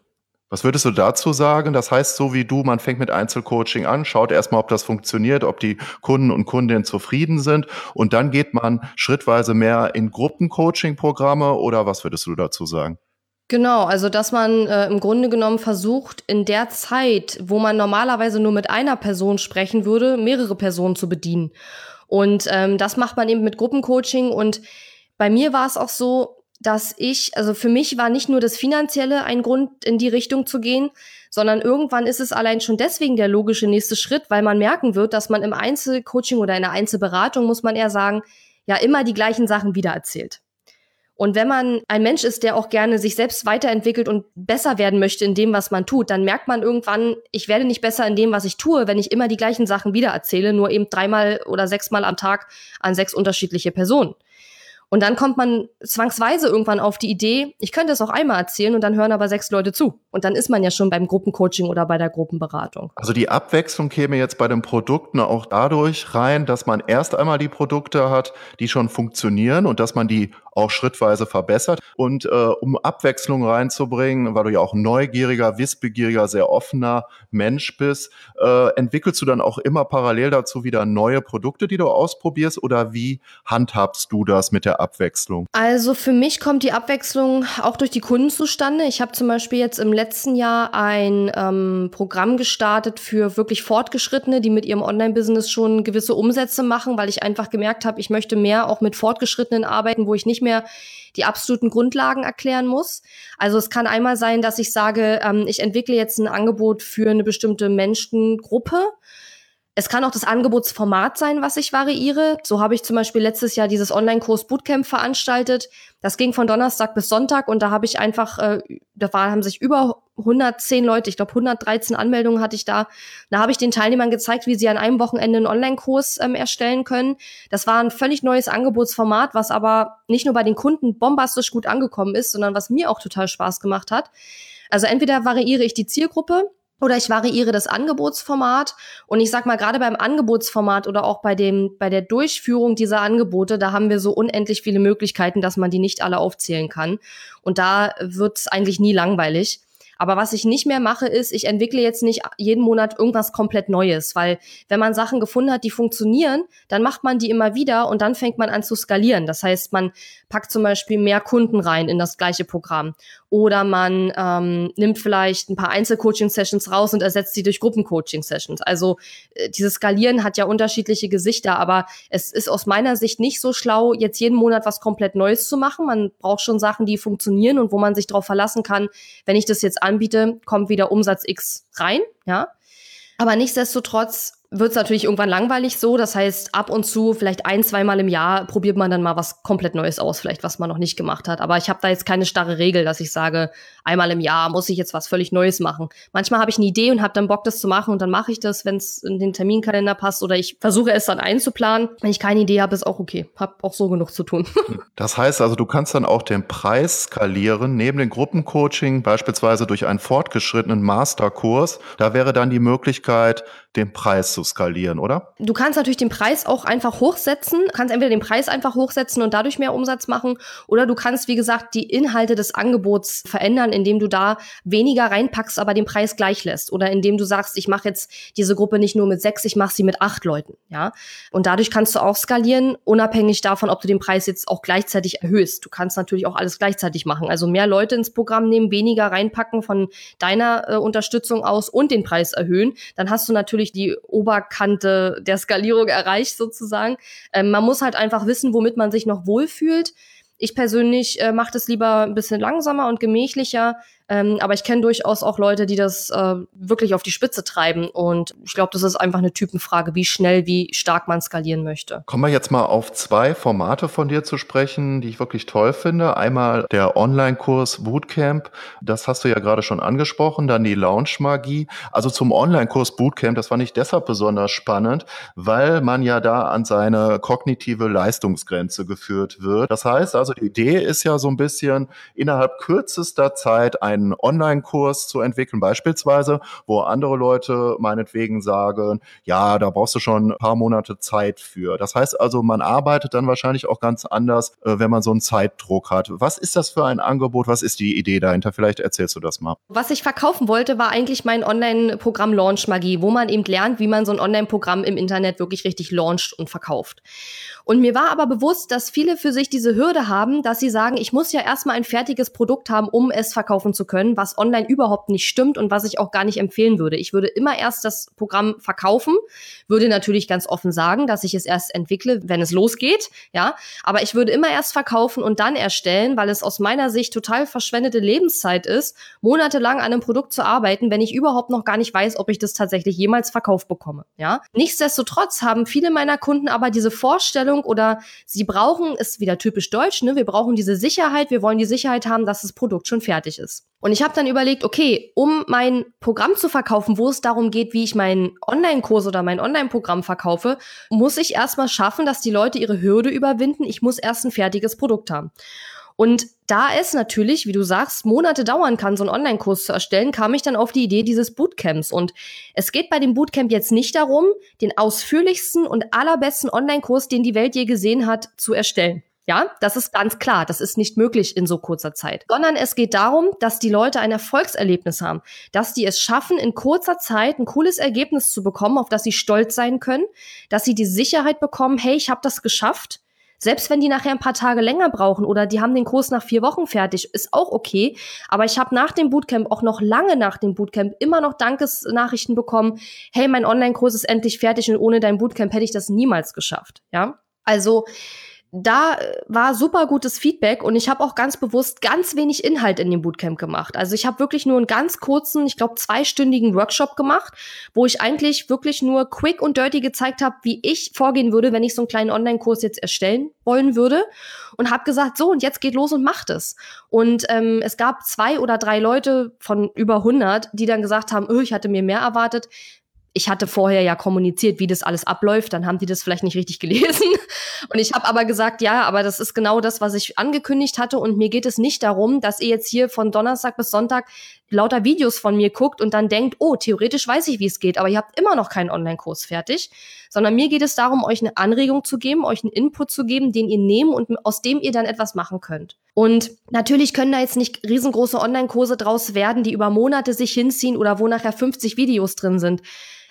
Was würdest du dazu sagen? Das heißt, so wie du, man fängt mit Einzelcoaching an, schaut erstmal, ob das funktioniert, ob die Kunden und Kundinnen zufrieden sind und dann geht man schrittweise mehr in Gruppencoaching-Programme oder was würdest du dazu sagen? Genau, also dass man äh, im Grunde genommen versucht, in der Zeit, wo man normalerweise nur mit einer Person sprechen würde, mehrere Personen zu bedienen. Und ähm, das macht man eben mit Gruppencoaching. Und bei mir war es auch so, dass ich, also für mich war nicht nur das Finanzielle ein Grund, in die Richtung zu gehen, sondern irgendwann ist es allein schon deswegen der logische nächste Schritt, weil man merken wird, dass man im Einzelcoaching oder in der Einzelberatung, muss man eher sagen, ja immer die gleichen Sachen wiedererzählt. Und wenn man ein Mensch ist, der auch gerne sich selbst weiterentwickelt und besser werden möchte in dem, was man tut, dann merkt man irgendwann, ich werde nicht besser in dem, was ich tue, wenn ich immer die gleichen Sachen wiedererzähle, nur eben dreimal oder sechsmal am Tag an sechs unterschiedliche Personen. Und dann kommt man zwangsweise irgendwann auf die Idee, ich könnte es auch einmal erzählen und dann hören aber sechs Leute zu. Und dann ist man ja schon beim Gruppencoaching oder bei der Gruppenberatung. Also die Abwechslung käme jetzt bei den Produkten auch dadurch rein, dass man erst einmal die Produkte hat, die schon funktionieren und dass man die auch schrittweise verbessert. Und äh, um Abwechslung reinzubringen, weil du ja auch neugieriger, wissbegieriger, sehr offener Mensch bist, äh, entwickelst du dann auch immer parallel dazu wieder neue Produkte, die du ausprobierst? Oder wie handhabst du das mit der Abwechslung? Also für mich kommt die Abwechslung auch durch die Kunden zustande. Ich habe zum Beispiel jetzt im letzten Jahr ein ähm, Programm gestartet für wirklich Fortgeschrittene, die mit ihrem Online-Business schon gewisse Umsätze machen, weil ich einfach gemerkt habe, ich möchte mehr auch mit Fortgeschrittenen arbeiten, wo ich nicht mehr mehr die absoluten Grundlagen erklären muss. Also es kann einmal sein, dass ich sage, ähm, ich entwickle jetzt ein Angebot für eine bestimmte Menschengruppe. Es kann auch das Angebotsformat sein, was ich variiere. So habe ich zum Beispiel letztes Jahr dieses Online-Kurs Bootcamp veranstaltet. Das ging von Donnerstag bis Sonntag und da habe ich einfach, äh, da haben sich über 110 Leute, ich glaube 113 Anmeldungen hatte ich da. Da habe ich den Teilnehmern gezeigt, wie sie an einem Wochenende einen Online-Kurs ähm, erstellen können. Das war ein völlig neues Angebotsformat, was aber nicht nur bei den Kunden bombastisch gut angekommen ist, sondern was mir auch total Spaß gemacht hat. Also entweder variiere ich die Zielgruppe, oder ich variiere das Angebotsformat und ich sag mal gerade beim Angebotsformat oder auch bei dem bei der Durchführung dieser Angebote, da haben wir so unendlich viele Möglichkeiten, dass man die nicht alle aufzählen kann und da wird's eigentlich nie langweilig. Aber was ich nicht mehr mache, ist, ich entwickle jetzt nicht jeden Monat irgendwas komplett Neues, weil wenn man Sachen gefunden hat, die funktionieren, dann macht man die immer wieder und dann fängt man an zu skalieren. Das heißt, man packt zum Beispiel mehr Kunden rein in das gleiche Programm oder man ähm, nimmt vielleicht ein paar Einzelcoaching-Sessions raus und ersetzt sie durch Gruppencoaching-Sessions. Also äh, dieses Skalieren hat ja unterschiedliche Gesichter, aber es ist aus meiner Sicht nicht so schlau, jetzt jeden Monat was komplett Neues zu machen. Man braucht schon Sachen, die funktionieren und wo man sich darauf verlassen kann, wenn ich das jetzt anbiete, kommt wieder Umsatz X rein, ja. Aber nichtsdestotrotz wird es natürlich irgendwann langweilig so. Das heißt, ab und zu, vielleicht ein, zweimal im Jahr, probiert man dann mal was komplett Neues aus, vielleicht was man noch nicht gemacht hat. Aber ich habe da jetzt keine starre Regel, dass ich sage, einmal im Jahr muss ich jetzt was völlig Neues machen. Manchmal habe ich eine Idee und habe dann Bock, das zu machen und dann mache ich das, wenn es in den Terminkalender passt oder ich versuche es dann einzuplanen. Wenn ich keine Idee habe, ist auch okay. Hab auch so genug zu tun. das heißt also, du kannst dann auch den Preis skalieren, neben dem Gruppencoaching, beispielsweise durch einen fortgeschrittenen Masterkurs. Da wäre dann die Möglichkeit, den Preis zu skalieren, oder? Du kannst natürlich den Preis auch einfach hochsetzen. Du kannst entweder den Preis einfach hochsetzen und dadurch mehr Umsatz machen oder du kannst, wie gesagt, die Inhalte des Angebots verändern, indem du da weniger reinpackst, aber den Preis gleich lässt oder indem du sagst, ich mache jetzt diese Gruppe nicht nur mit sechs, ich mache sie mit acht Leuten, ja. Und dadurch kannst du auch skalieren, unabhängig davon, ob du den Preis jetzt auch gleichzeitig erhöhst. Du kannst natürlich auch alles gleichzeitig machen. Also mehr Leute ins Programm nehmen, weniger reinpacken von deiner äh, Unterstützung aus und den Preis erhöhen. Dann hast du natürlich die Oberkante der Skalierung erreicht sozusagen. Ähm, man muss halt einfach wissen, womit man sich noch wohlfühlt. Ich persönlich äh, mache das lieber ein bisschen langsamer und gemächlicher, ähm, aber ich kenne durchaus auch Leute, die das äh, wirklich auf die Spitze treiben. Und ich glaube, das ist einfach eine Typenfrage, wie schnell, wie stark man skalieren möchte. Kommen wir jetzt mal auf zwei Formate von dir zu sprechen, die ich wirklich toll finde. Einmal der Online-Kurs Bootcamp, das hast du ja gerade schon angesprochen, dann die Launch-Magie. Also zum Online-Kurs Bootcamp, das fand ich deshalb besonders spannend, weil man ja da an seine kognitive Leistungsgrenze geführt wird. Das heißt also, die Idee ist ja so ein bisschen innerhalb kürzester Zeit ein einen Online-Kurs zu entwickeln, beispielsweise, wo andere Leute meinetwegen sagen, ja, da brauchst du schon ein paar Monate Zeit für. Das heißt also, man arbeitet dann wahrscheinlich auch ganz anders, äh, wenn man so einen Zeitdruck hat. Was ist das für ein Angebot? Was ist die Idee dahinter? Vielleicht erzählst du das mal. Was ich verkaufen wollte, war eigentlich mein Online-Programm Launch Magie, wo man eben lernt, wie man so ein Online-Programm im Internet wirklich richtig launcht und verkauft. Und mir war aber bewusst, dass viele für sich diese Hürde haben, dass sie sagen, ich muss ja erstmal ein fertiges Produkt haben, um es verkaufen zu können, was online überhaupt nicht stimmt und was ich auch gar nicht empfehlen würde. Ich würde immer erst das Programm verkaufen, würde natürlich ganz offen sagen, dass ich es erst entwickle, wenn es losgeht, ja. Aber ich würde immer erst verkaufen und dann erstellen, weil es aus meiner Sicht total verschwendete Lebenszeit ist, monatelang an einem Produkt zu arbeiten, wenn ich überhaupt noch gar nicht weiß, ob ich das tatsächlich jemals verkauft bekomme, ja. Nichtsdestotrotz haben viele meiner Kunden aber diese Vorstellung, Einstellung oder sie brauchen, ist wieder typisch deutsch, ne? Wir brauchen diese Sicherheit, wir wollen die Sicherheit haben, dass das Produkt schon fertig ist. Und ich habe dann überlegt, okay, um mein Programm zu verkaufen, wo es darum geht, wie ich meinen Online-Kurs oder mein Online-Programm verkaufe, muss ich erstmal schaffen, dass die Leute ihre Hürde überwinden. Ich muss erst ein fertiges Produkt haben. Und da es natürlich, wie du sagst, Monate dauern kann, so einen Online-Kurs zu erstellen, kam ich dann auf die Idee dieses Bootcamps. Und es geht bei dem Bootcamp jetzt nicht darum, den ausführlichsten und allerbesten Online-Kurs, den die Welt je gesehen hat, zu erstellen. Ja, das ist ganz klar. Das ist nicht möglich in so kurzer Zeit. Sondern es geht darum, dass die Leute ein Erfolgserlebnis haben. Dass die es schaffen, in kurzer Zeit ein cooles Ergebnis zu bekommen, auf das sie stolz sein können. Dass sie die Sicherheit bekommen, hey, ich habe das geschafft. Selbst wenn die nachher ein paar Tage länger brauchen oder die haben den Kurs nach vier Wochen fertig, ist auch okay. Aber ich habe nach dem Bootcamp, auch noch lange nach dem Bootcamp, immer noch Dankesnachrichten bekommen. Hey, mein Online-Kurs ist endlich fertig und ohne dein Bootcamp hätte ich das niemals geschafft. Ja, also da äh, war super gutes Feedback und ich habe auch ganz bewusst ganz wenig Inhalt in dem Bootcamp gemacht. Also ich habe wirklich nur einen ganz kurzen, ich glaube zweistündigen Workshop gemacht, wo ich eigentlich wirklich nur quick und dirty gezeigt habe, wie ich vorgehen würde, wenn ich so einen kleinen Online-Kurs jetzt erstellen wollen würde und habe gesagt, so und jetzt geht los und macht es. Und ähm, es gab zwei oder drei Leute von über 100, die dann gesagt haben, oh, ich hatte mir mehr erwartet ich hatte vorher ja kommuniziert, wie das alles abläuft, dann haben die das vielleicht nicht richtig gelesen. Und ich habe aber gesagt, ja, aber das ist genau das, was ich angekündigt hatte. Und mir geht es nicht darum, dass ihr jetzt hier von Donnerstag bis Sonntag lauter Videos von mir guckt und dann denkt, oh, theoretisch weiß ich, wie es geht, aber ihr habt immer noch keinen Online-Kurs fertig. Sondern mir geht es darum, euch eine Anregung zu geben, euch einen Input zu geben, den ihr nehmen und aus dem ihr dann etwas machen könnt. Und natürlich können da jetzt nicht riesengroße Online-Kurse draus werden, die über Monate sich hinziehen oder wo nachher 50 Videos drin sind.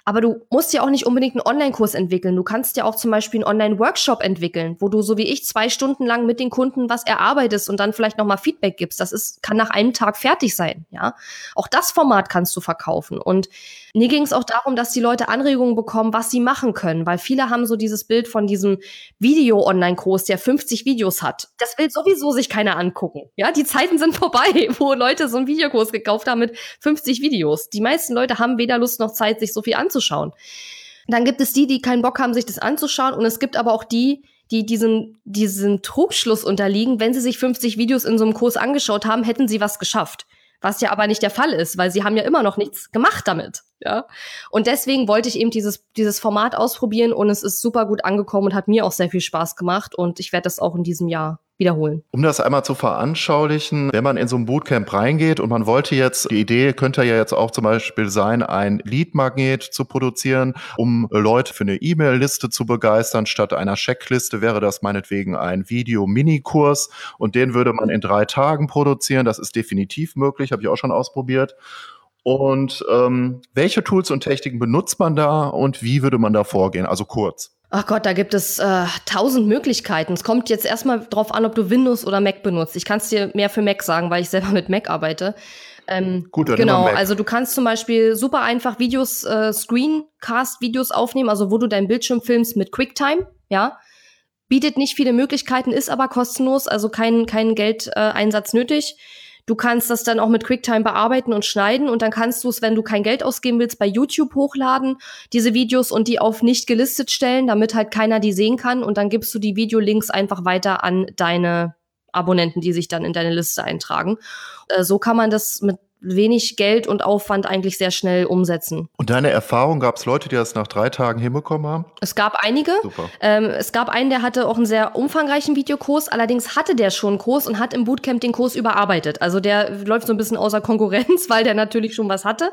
Aber du musst ja auch nicht unbedingt einen Online-Kurs entwickeln. Du kannst ja auch zum Beispiel einen Online-Workshop entwickeln, wo du so wie ich zwei Stunden lang mit den Kunden was erarbeitest und dann vielleicht nochmal Feedback gibst. Das ist, kann nach einem Tag fertig sein, ja. Auch das Format kannst du verkaufen. Und mir ging es auch darum, dass die Leute Anregungen bekommen, was sie machen können, weil viele haben so dieses Bild von diesem Video-Online-Kurs, der 50 Videos hat. Das will sowieso sich keiner angucken. Ja, die Zeiten sind vorbei, wo Leute so einen Videokurs gekauft haben mit 50 Videos. Die meisten Leute haben weder Lust noch Zeit, sich so viel anzuschauen anzuschauen. Dann gibt es die, die keinen Bock haben, sich das anzuschauen. Und es gibt aber auch die, die diesen, diesen Trugschluss unterliegen, wenn sie sich 50 Videos in so einem Kurs angeschaut haben, hätten sie was geschafft. Was ja aber nicht der Fall ist, weil sie haben ja immer noch nichts gemacht damit. Ja. Und deswegen wollte ich eben dieses, dieses Format ausprobieren und es ist super gut angekommen und hat mir auch sehr viel Spaß gemacht und ich werde das auch in diesem Jahr wiederholen. Um das einmal zu veranschaulichen, wenn man in so ein Bootcamp reingeht und man wollte jetzt, die Idee könnte ja jetzt auch zum Beispiel sein, ein Lead-Magnet zu produzieren, um Leute für eine E-Mail-Liste zu begeistern. Statt einer Checkliste wäre das meinetwegen ein Video-Minikurs und den würde man in drei Tagen produzieren. Das ist definitiv möglich, habe ich auch schon ausprobiert. Und ähm, welche Tools und Techniken benutzt man da und wie würde man da vorgehen? Also kurz. Ach Gott, da gibt es äh, tausend Möglichkeiten. Es kommt jetzt erstmal drauf an, ob du Windows oder Mac benutzt. Ich kann es dir mehr für Mac sagen, weil ich selber mit Mac arbeite. Ähm, Gut, dann genau. Also du kannst zum Beispiel super einfach Videos, äh, Screencast-Videos aufnehmen, also wo du deinen Bildschirm filmst mit QuickTime, ja. Bietet nicht viele Möglichkeiten, ist aber kostenlos, also kein, kein Geldeinsatz äh, nötig. Du kannst das dann auch mit QuickTime bearbeiten und schneiden und dann kannst du es, wenn du kein Geld ausgeben willst, bei YouTube hochladen, diese Videos und die auf nicht gelistet stellen, damit halt keiner die sehen kann und dann gibst du die Videolinks einfach weiter an deine Abonnenten, die sich dann in deine Liste eintragen. Äh, so kann man das mit wenig Geld und Aufwand eigentlich sehr schnell umsetzen. Und deine Erfahrung, gab es Leute, die das nach drei Tagen hinbekommen haben? Es gab einige. Super. Ähm, es gab einen, der hatte auch einen sehr umfangreichen Videokurs. Allerdings hatte der schon einen Kurs und hat im Bootcamp den Kurs überarbeitet. Also der läuft so ein bisschen außer Konkurrenz, weil der natürlich schon was hatte.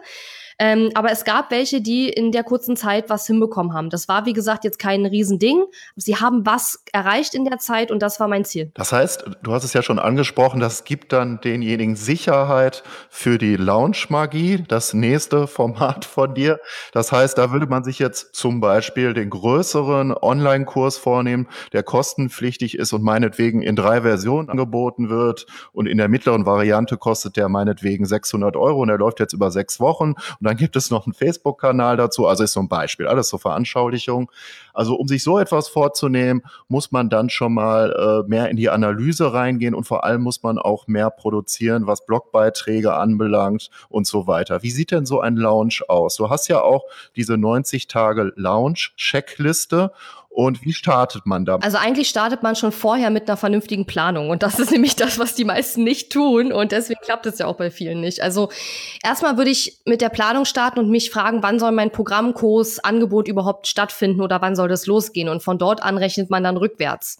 Ähm, aber es gab welche, die in der kurzen Zeit was hinbekommen haben. Das war, wie gesagt, jetzt kein Riesending. Sie haben was erreicht in der Zeit und das war mein Ziel. Das heißt, du hast es ja schon angesprochen, das gibt dann denjenigen Sicherheit für die Launch-Magie, das nächste Format von dir. Das heißt, da würde man sich jetzt zum Beispiel den größeren Online-Kurs vornehmen, der kostenpflichtig ist und meinetwegen in drei Versionen angeboten wird. Und in der mittleren Variante kostet der meinetwegen 600 Euro und der läuft jetzt über sechs Wochen. Und dann gibt es noch einen Facebook-Kanal dazu. Also ist so ein Beispiel, alles so Veranschaulichung. Also um sich so etwas vorzunehmen, muss man dann schon mal äh, mehr in die Analyse reingehen und vor allem muss man auch mehr produzieren, was Blogbeiträge anbelangt und so weiter. Wie sieht denn so ein Launch aus? Du hast ja auch diese 90 Tage Launch-Checkliste und wie startet man da? Also eigentlich startet man schon vorher mit einer vernünftigen Planung. Und das ist nämlich das, was die meisten nicht tun. Und deswegen klappt es ja auch bei vielen nicht. Also erstmal würde ich mit der Planung starten und mich fragen, wann soll mein Programmkurs, Angebot überhaupt stattfinden oder wann soll das losgehen? Und von dort an rechnet man dann rückwärts.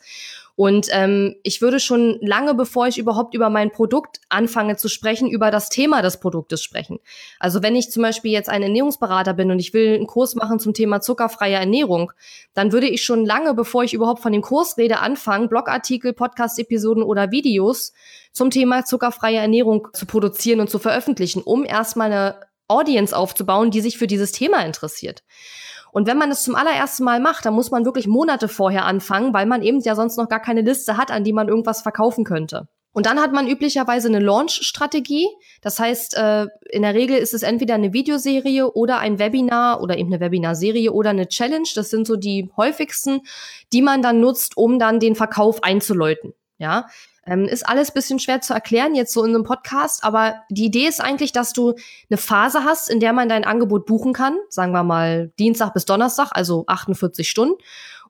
Und ähm, ich würde schon lange, bevor ich überhaupt über mein Produkt anfange zu sprechen, über das Thema des Produktes sprechen. Also wenn ich zum Beispiel jetzt ein Ernährungsberater bin und ich will einen Kurs machen zum Thema zuckerfreie Ernährung, dann würde ich schon lange, bevor ich überhaupt von dem Kurs rede, anfangen, Blogartikel, Podcast-Episoden oder Videos zum Thema zuckerfreie Ernährung zu produzieren und zu veröffentlichen, um erstmal eine Audience aufzubauen, die sich für dieses Thema interessiert. Und wenn man es zum allerersten Mal macht, dann muss man wirklich Monate vorher anfangen, weil man eben ja sonst noch gar keine Liste hat, an die man irgendwas verkaufen könnte. Und dann hat man üblicherweise eine Launch-Strategie. Das heißt, äh, in der Regel ist es entweder eine Videoserie oder ein Webinar oder eben eine Webinarserie oder eine Challenge. Das sind so die häufigsten, die man dann nutzt, um dann den Verkauf einzuläuten. Ja, ähm, ist alles bisschen schwer zu erklären jetzt so in einem Podcast, aber die Idee ist eigentlich, dass du eine Phase hast, in der man dein Angebot buchen kann, sagen wir mal Dienstag bis Donnerstag, also 48 Stunden.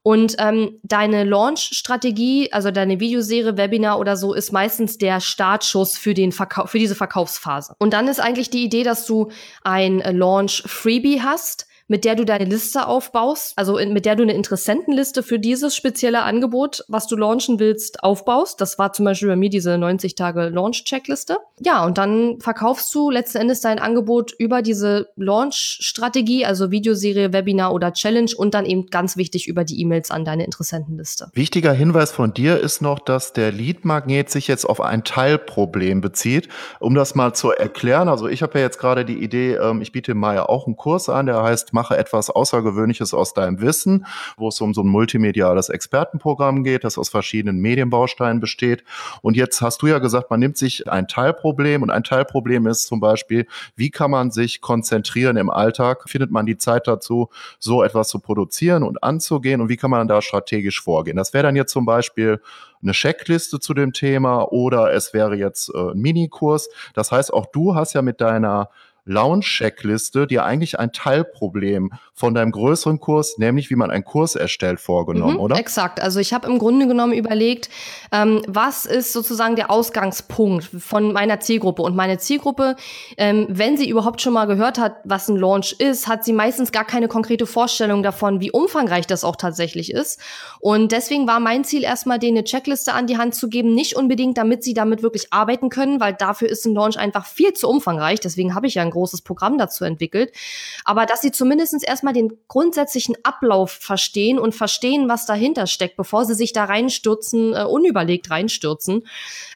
Und ähm, deine Launch-Strategie, also deine Videoserie, Webinar oder so, ist meistens der Startschuss für den Verkauf, für diese Verkaufsphase. Und dann ist eigentlich die Idee, dass du ein Launch-Freebie hast, mit der du deine Liste aufbaust, also in, mit der du eine Interessentenliste für dieses spezielle Angebot, was du launchen willst, aufbaust. Das war zum Beispiel bei mir diese 90 Tage Launch-Checkliste. Ja, und dann verkaufst du letzten Endes dein Angebot über diese Launch-Strategie, also Videoserie, Webinar oder Challenge und dann eben ganz wichtig über die E-Mails an deine Interessentenliste. Wichtiger Hinweis von dir ist noch, dass der Lead-Magnet sich jetzt auf ein Teilproblem bezieht. Um das mal zu erklären, also ich habe ja jetzt gerade die Idee, ähm, ich biete mal ja auch einen Kurs an, der heißt mache etwas Außergewöhnliches aus deinem Wissen, wo es um so ein multimediales Expertenprogramm geht, das aus verschiedenen Medienbausteinen besteht. Und jetzt hast du ja gesagt, man nimmt sich ein Teilproblem und ein Teilproblem ist zum Beispiel, wie kann man sich konzentrieren im Alltag? Findet man die Zeit dazu, so etwas zu produzieren und anzugehen? Und wie kann man da strategisch vorgehen? Das wäre dann jetzt zum Beispiel eine Checkliste zu dem Thema oder es wäre jetzt äh, ein Minikurs. Das heißt, auch du hast ja mit deiner Launch-Checkliste dir eigentlich ein Teilproblem von deinem größeren Kurs, nämlich wie man einen Kurs erstellt, vorgenommen, mhm, oder? Exakt. Also ich habe im Grunde genommen überlegt, ähm, was ist sozusagen der Ausgangspunkt von meiner Zielgruppe. Und meine Zielgruppe, ähm, wenn sie überhaupt schon mal gehört hat, was ein Launch ist, hat sie meistens gar keine konkrete Vorstellung davon, wie umfangreich das auch tatsächlich ist. Und deswegen war mein Ziel erstmal, denen eine Checkliste an die Hand zu geben, nicht unbedingt, damit sie damit wirklich arbeiten können, weil dafür ist ein Launch einfach viel zu umfangreich. Deswegen habe ich ja ein großes Programm dazu entwickelt. Aber dass sie zumindest erstmal den grundsätzlichen Ablauf verstehen und verstehen, was dahinter steckt, bevor sie sich da reinstürzen, äh, unüberlegt reinstürzen.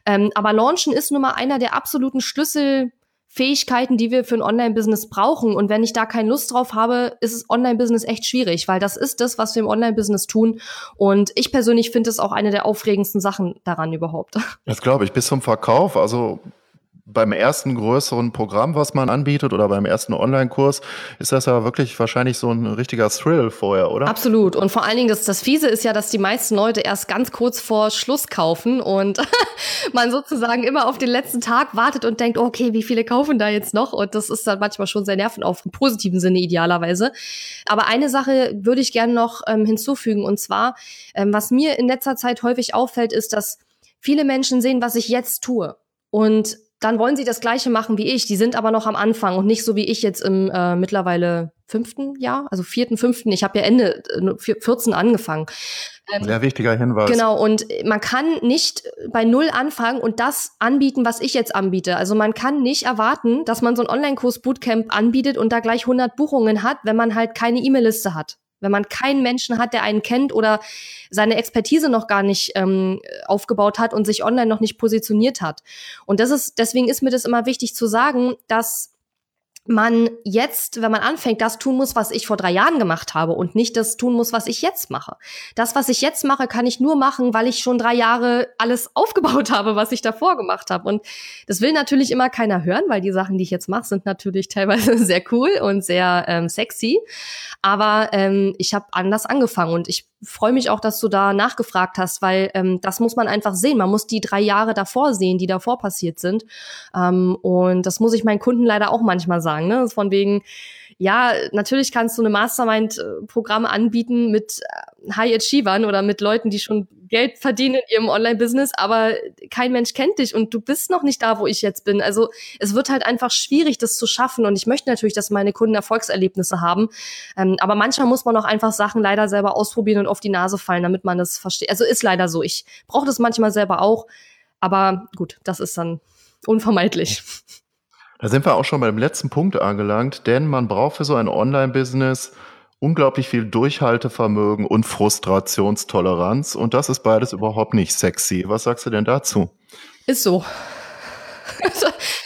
Ähm, aber Launchen ist nun mal einer der absoluten Schlüssel Fähigkeiten, die wir für ein Online-Business brauchen. Und wenn ich da keine Lust drauf habe, ist es Online-Business echt schwierig, weil das ist das, was wir im Online-Business tun. Und ich persönlich finde es auch eine der aufregendsten Sachen daran überhaupt. Das glaube ich, bis zum Verkauf. Also beim ersten größeren Programm, was man anbietet oder beim ersten Online-Kurs, ist das ja wirklich wahrscheinlich so ein richtiger Thrill vorher, oder? Absolut. Und vor allen Dingen, das, das Fiese ist ja, dass die meisten Leute erst ganz kurz vor Schluss kaufen und man sozusagen immer auf den letzten Tag wartet und denkt, okay, wie viele kaufen da jetzt noch? Und das ist dann manchmal schon sehr nervenauf, im positiven Sinne idealerweise. Aber eine Sache würde ich gerne noch ähm, hinzufügen und zwar, ähm, was mir in letzter Zeit häufig auffällt, ist, dass viele Menschen sehen, was ich jetzt tue. Und dann wollen sie das Gleiche machen wie ich. Die sind aber noch am Anfang und nicht so wie ich jetzt im äh, mittlerweile fünften Jahr, also vierten, fünften. Ich habe ja Ende äh, 14 angefangen. Ähm, Sehr wichtiger Hinweis. Genau, und man kann nicht bei Null anfangen und das anbieten, was ich jetzt anbiete. Also man kann nicht erwarten, dass man so ein Online-Kurs Bootcamp anbietet und da gleich 100 Buchungen hat, wenn man halt keine E-Mail-Liste hat. Wenn man keinen Menschen hat, der einen kennt oder seine Expertise noch gar nicht ähm, aufgebaut hat und sich online noch nicht positioniert hat. Und das ist, deswegen ist mir das immer wichtig zu sagen, dass man jetzt, wenn man anfängt, das tun muss, was ich vor drei Jahren gemacht habe und nicht das tun muss, was ich jetzt mache. Das, was ich jetzt mache, kann ich nur machen, weil ich schon drei Jahre alles aufgebaut habe, was ich davor gemacht habe. Und das will natürlich immer keiner hören, weil die Sachen, die ich jetzt mache, sind natürlich teilweise sehr cool und sehr ähm, sexy. Aber ähm, ich habe anders angefangen und ich freue mich auch, dass du da nachgefragt hast, weil ähm, das muss man einfach sehen. Man muss die drei Jahre davor sehen, die davor passiert sind. Ähm, und das muss ich meinen Kunden leider auch manchmal sagen. Ne? Von wegen, ja, natürlich kannst du eine Mastermind-Programm anbieten mit äh, High Achievern oder mit Leuten, die schon Geld verdienen in ihrem Online-Business, aber kein Mensch kennt dich und du bist noch nicht da, wo ich jetzt bin. Also es wird halt einfach schwierig, das zu schaffen und ich möchte natürlich, dass meine Kunden Erfolgserlebnisse haben. Ähm, aber manchmal muss man auch einfach Sachen leider selber ausprobieren und auf die Nase fallen, damit man das versteht. Also ist leider so. Ich brauche das manchmal selber auch, aber gut, das ist dann unvermeidlich. Da sind wir auch schon beim letzten Punkt angelangt, denn man braucht für so ein Online-Business unglaublich viel Durchhaltevermögen und Frustrationstoleranz und das ist beides überhaupt nicht sexy. Was sagst du denn dazu? Ist so.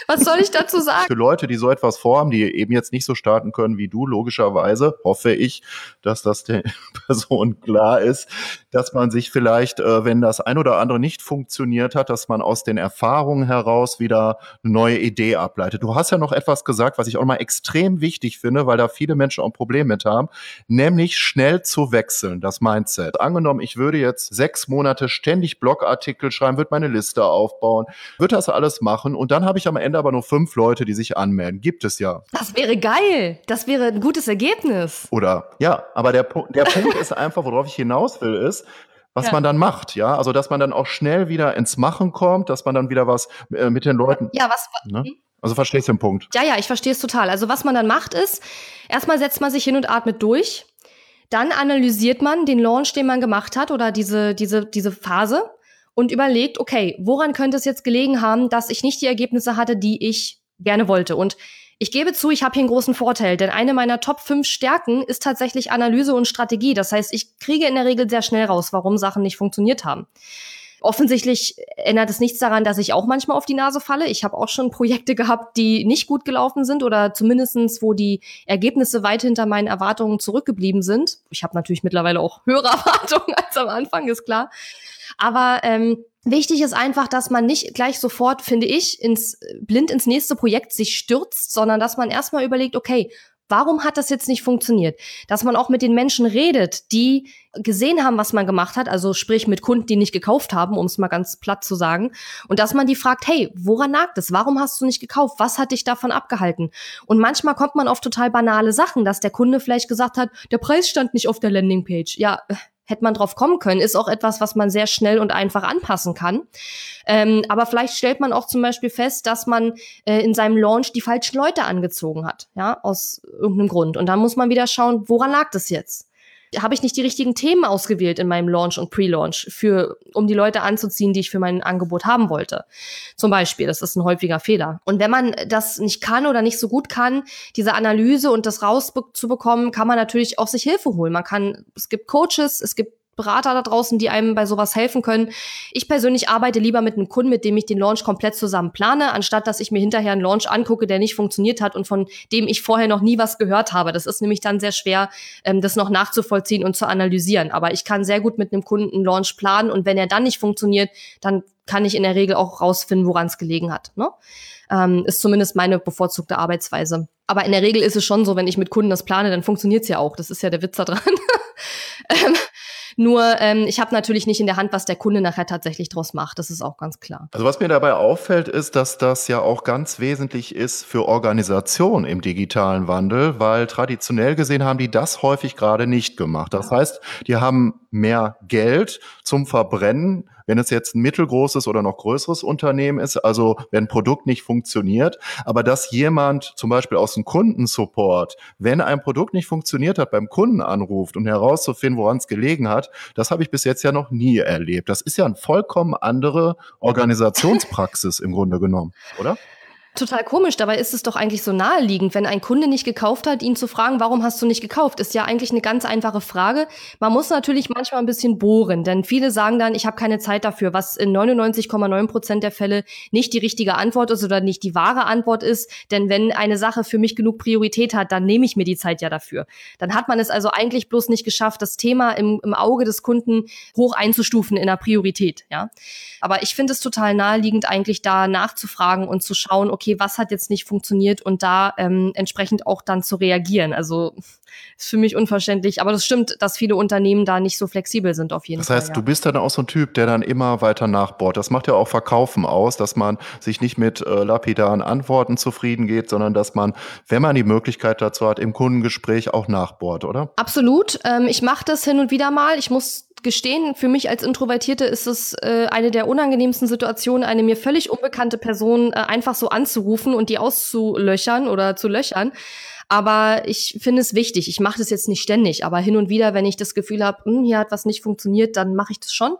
Was soll ich dazu sagen? Für Leute, die so etwas vorhaben, die eben jetzt nicht so starten können wie du, logischerweise hoffe ich, dass das der Person klar ist, dass man sich vielleicht, äh, wenn das ein oder andere nicht funktioniert hat, dass man aus den Erfahrungen heraus wieder eine neue Idee ableitet. Du hast ja noch etwas gesagt, was ich auch mal extrem wichtig finde, weil da viele Menschen auch ein Problem mit haben, nämlich schnell zu wechseln, das Mindset. Angenommen, ich würde jetzt sechs Monate ständig Blogartikel schreiben, würde meine Liste aufbauen, würde das alles machen und dann habe ich am Ende aber nur fünf Leute, die sich anmelden. Gibt es ja. Das wäre geil. Das wäre ein gutes Ergebnis. Oder ja, aber der, der Punkt ist einfach, worauf ich hinaus will, ist, was ja. man dann macht, ja, also dass man dann auch schnell wieder ins Machen kommt, dass man dann wieder was äh, mit den Leuten. Ja, was? Ne? Also verstehst du den Punkt? Ja, ja, ich verstehe es total. Also was man dann macht ist, erstmal setzt man sich hin und atmet durch, dann analysiert man den Launch, den man gemacht hat oder diese diese diese Phase und überlegt, okay, woran könnte es jetzt gelegen haben, dass ich nicht die Ergebnisse hatte, die ich gerne wollte und ich gebe zu, ich habe hier einen großen Vorteil, denn eine meiner Top 5 Stärken ist tatsächlich Analyse und Strategie. Das heißt, ich kriege in der Regel sehr schnell raus, warum Sachen nicht funktioniert haben. Offensichtlich ändert es nichts daran, dass ich auch manchmal auf die Nase falle. Ich habe auch schon Projekte gehabt, die nicht gut gelaufen sind oder zumindestens, wo die Ergebnisse weit hinter meinen Erwartungen zurückgeblieben sind. Ich habe natürlich mittlerweile auch höhere Erwartungen als am Anfang, ist klar. Aber ähm, Wichtig ist einfach, dass man nicht gleich sofort, finde ich, ins blind ins nächste Projekt sich stürzt, sondern dass man erstmal überlegt, okay, warum hat das jetzt nicht funktioniert? Dass man auch mit den Menschen redet, die gesehen haben, was man gemacht hat, also sprich mit Kunden, die nicht gekauft haben, um es mal ganz platt zu sagen, und dass man die fragt, hey, woran nagt es? Warum hast du nicht gekauft? Was hat dich davon abgehalten? Und manchmal kommt man auf total banale Sachen, dass der Kunde vielleicht gesagt hat, der Preis stand nicht auf der Landingpage. Ja, hätte man drauf kommen können, ist auch etwas, was man sehr schnell und einfach anpassen kann. Ähm, aber vielleicht stellt man auch zum Beispiel fest, dass man äh, in seinem Launch die falschen Leute angezogen hat, ja, aus irgendeinem Grund. Und dann muss man wieder schauen, woran lag das jetzt? Habe ich nicht die richtigen Themen ausgewählt in meinem Launch und Pre-Launch für, um die Leute anzuziehen, die ich für mein Angebot haben wollte. Zum Beispiel, das ist ein häufiger Fehler. Und wenn man das nicht kann oder nicht so gut kann, diese Analyse und das rauszubekommen, kann man natürlich auch sich Hilfe holen. Man kann, es gibt Coaches, es gibt Berater da draußen, die einem bei sowas helfen können. Ich persönlich arbeite lieber mit einem Kunden, mit dem ich den Launch komplett zusammen plane, anstatt dass ich mir hinterher einen Launch angucke, der nicht funktioniert hat und von dem ich vorher noch nie was gehört habe. Das ist nämlich dann sehr schwer, ähm, das noch nachzuvollziehen und zu analysieren. Aber ich kann sehr gut mit einem Kunden einen Launch planen und wenn er dann nicht funktioniert, dann kann ich in der Regel auch rausfinden, woran es gelegen hat. Ne? Ähm, ist zumindest meine bevorzugte Arbeitsweise. Aber in der Regel ist es schon so, wenn ich mit Kunden das plane, dann funktioniert es ja auch. Das ist ja der Witz dran. ähm, nur ähm, ich habe natürlich nicht in der Hand, was der Kunde nachher tatsächlich draus macht. Das ist auch ganz klar. Also was mir dabei auffällt, ist, dass das ja auch ganz wesentlich ist für Organisation im digitalen Wandel, weil traditionell gesehen haben die das häufig gerade nicht gemacht. Das heißt, die haben mehr Geld zum Verbrennen wenn es jetzt ein mittelgroßes oder noch größeres Unternehmen ist, also wenn ein Produkt nicht funktioniert, aber dass jemand zum Beispiel aus dem Kundensupport, wenn ein Produkt nicht funktioniert hat, beim Kunden anruft, um herauszufinden, woran es gelegen hat, das habe ich bis jetzt ja noch nie erlebt. Das ist ja eine vollkommen andere Organisationspraxis im Grunde genommen, oder? Total komisch, dabei ist es doch eigentlich so naheliegend, wenn ein Kunde nicht gekauft hat, ihn zu fragen, warum hast du nicht gekauft, ist ja eigentlich eine ganz einfache Frage. Man muss natürlich manchmal ein bisschen bohren, denn viele sagen dann, ich habe keine Zeit dafür, was in 99,9 Prozent der Fälle nicht die richtige Antwort ist oder nicht die wahre Antwort ist. Denn wenn eine Sache für mich genug Priorität hat, dann nehme ich mir die Zeit ja dafür. Dann hat man es also eigentlich bloß nicht geschafft, das Thema im, im Auge des Kunden hoch einzustufen in der Priorität. Ja, aber ich finde es total naheliegend, eigentlich da nachzufragen und zu schauen, okay, okay, was hat jetzt nicht funktioniert und da ähm, entsprechend auch dann zu reagieren. Also ist für mich unverständlich, aber das stimmt, dass viele Unternehmen da nicht so flexibel sind auf jeden Fall. Das heißt, ja. du bist dann auch so ein Typ, der dann immer weiter nachbohrt. Das macht ja auch Verkaufen aus, dass man sich nicht mit äh, lapidaren Antworten zufrieden geht, sondern dass man, wenn man die Möglichkeit dazu hat, im Kundengespräch auch nachbohrt, oder? Absolut. Ähm, ich mache das hin und wieder mal. Ich muss gestehen, für mich als Introvertierte ist es äh, eine der unangenehmsten Situationen, eine mir völlig unbekannte Person äh, einfach so anzurufen und die auszulöchern oder zu löchern. Aber ich finde es wichtig. Ich mache das jetzt nicht ständig, aber hin und wieder, wenn ich das Gefühl habe, hm, hier hat was nicht funktioniert, dann mache ich das schon.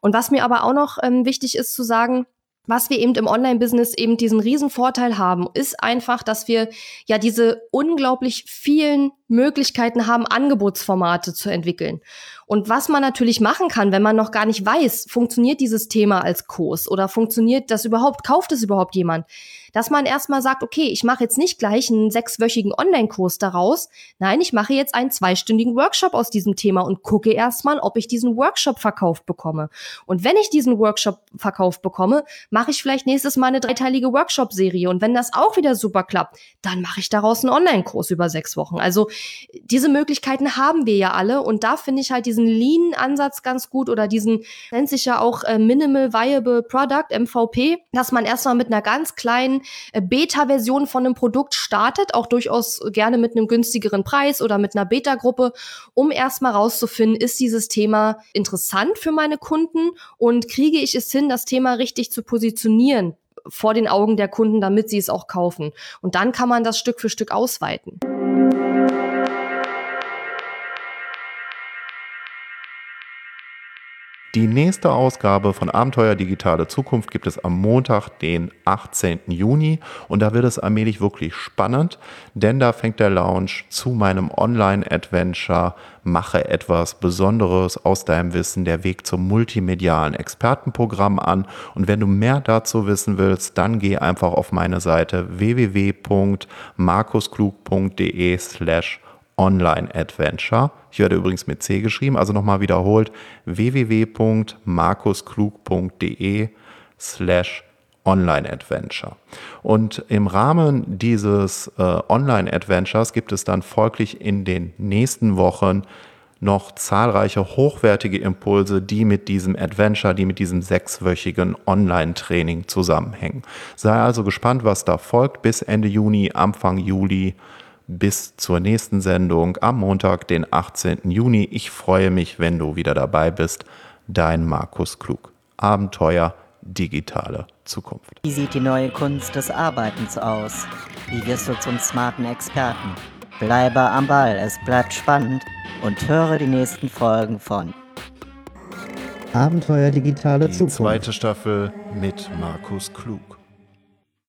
Und was mir aber auch noch ähm, wichtig ist zu sagen, was wir eben im Online-Business eben diesen riesen Vorteil haben, ist einfach, dass wir ja diese unglaublich vielen Möglichkeiten haben, Angebotsformate zu entwickeln. Und was man natürlich machen kann, wenn man noch gar nicht weiß, funktioniert dieses Thema als Kurs oder funktioniert das überhaupt, kauft es überhaupt jemand, dass man erstmal sagt, okay, ich mache jetzt nicht gleich einen sechswöchigen Online-Kurs daraus. Nein, ich mache jetzt einen zweistündigen Workshop aus diesem Thema und gucke erstmal, ob ich diesen Workshop verkauft bekomme. Und wenn ich diesen Workshop verkauft bekomme, mache ich vielleicht nächstes Mal eine dreiteilige Workshop-Serie. Und wenn das auch wieder super klappt, dann mache ich daraus einen Online-Kurs über sechs Wochen. Also diese Möglichkeiten haben wir ja alle. Und da finde ich halt diesen Lean-Ansatz ganz gut oder diesen, nennt sich ja auch äh, Minimal Viable Product, MVP, dass man erstmal mit einer ganz kleinen äh, Beta-Version von einem Produkt startet, auch durchaus gerne mit einem günstigeren Preis oder mit einer Beta-Gruppe, um erstmal rauszufinden, ist dieses Thema interessant für meine Kunden und kriege ich es hin, das Thema richtig zu positionieren vor den Augen der Kunden, damit sie es auch kaufen. Und dann kann man das Stück für Stück ausweiten. Die nächste Ausgabe von Abenteuer Digitale Zukunft gibt es am Montag, den 18. Juni. Und da wird es allmählich wirklich spannend, denn da fängt der Launch zu meinem Online-Adventure Mache etwas Besonderes aus deinem Wissen, der Weg zum multimedialen Expertenprogramm an. Und wenn du mehr dazu wissen willst, dann geh einfach auf meine Seite www.markusklug.de slash Online-Adventure. Ich werde übrigens mit C geschrieben, also nochmal wiederholt www.markusklug.de slash Online-Adventure. Und im Rahmen dieses äh, Online-Adventures gibt es dann folglich in den nächsten Wochen noch zahlreiche hochwertige Impulse, die mit diesem Adventure, die mit diesem sechswöchigen Online-Training zusammenhängen. Sei also gespannt, was da folgt bis Ende Juni, Anfang Juli bis zur nächsten Sendung am Montag, den 18. Juni. Ich freue mich, wenn du wieder dabei bist. Dein Markus Klug. Abenteuer digitale Zukunft. Wie sieht die neue Kunst des Arbeitens aus? Wie wirst du zum smarten Experten? Bleibe am Ball, es bleibt spannend und höre die nächsten Folgen von Abenteuer digitale die Zukunft. Zweite Staffel mit Markus Klug.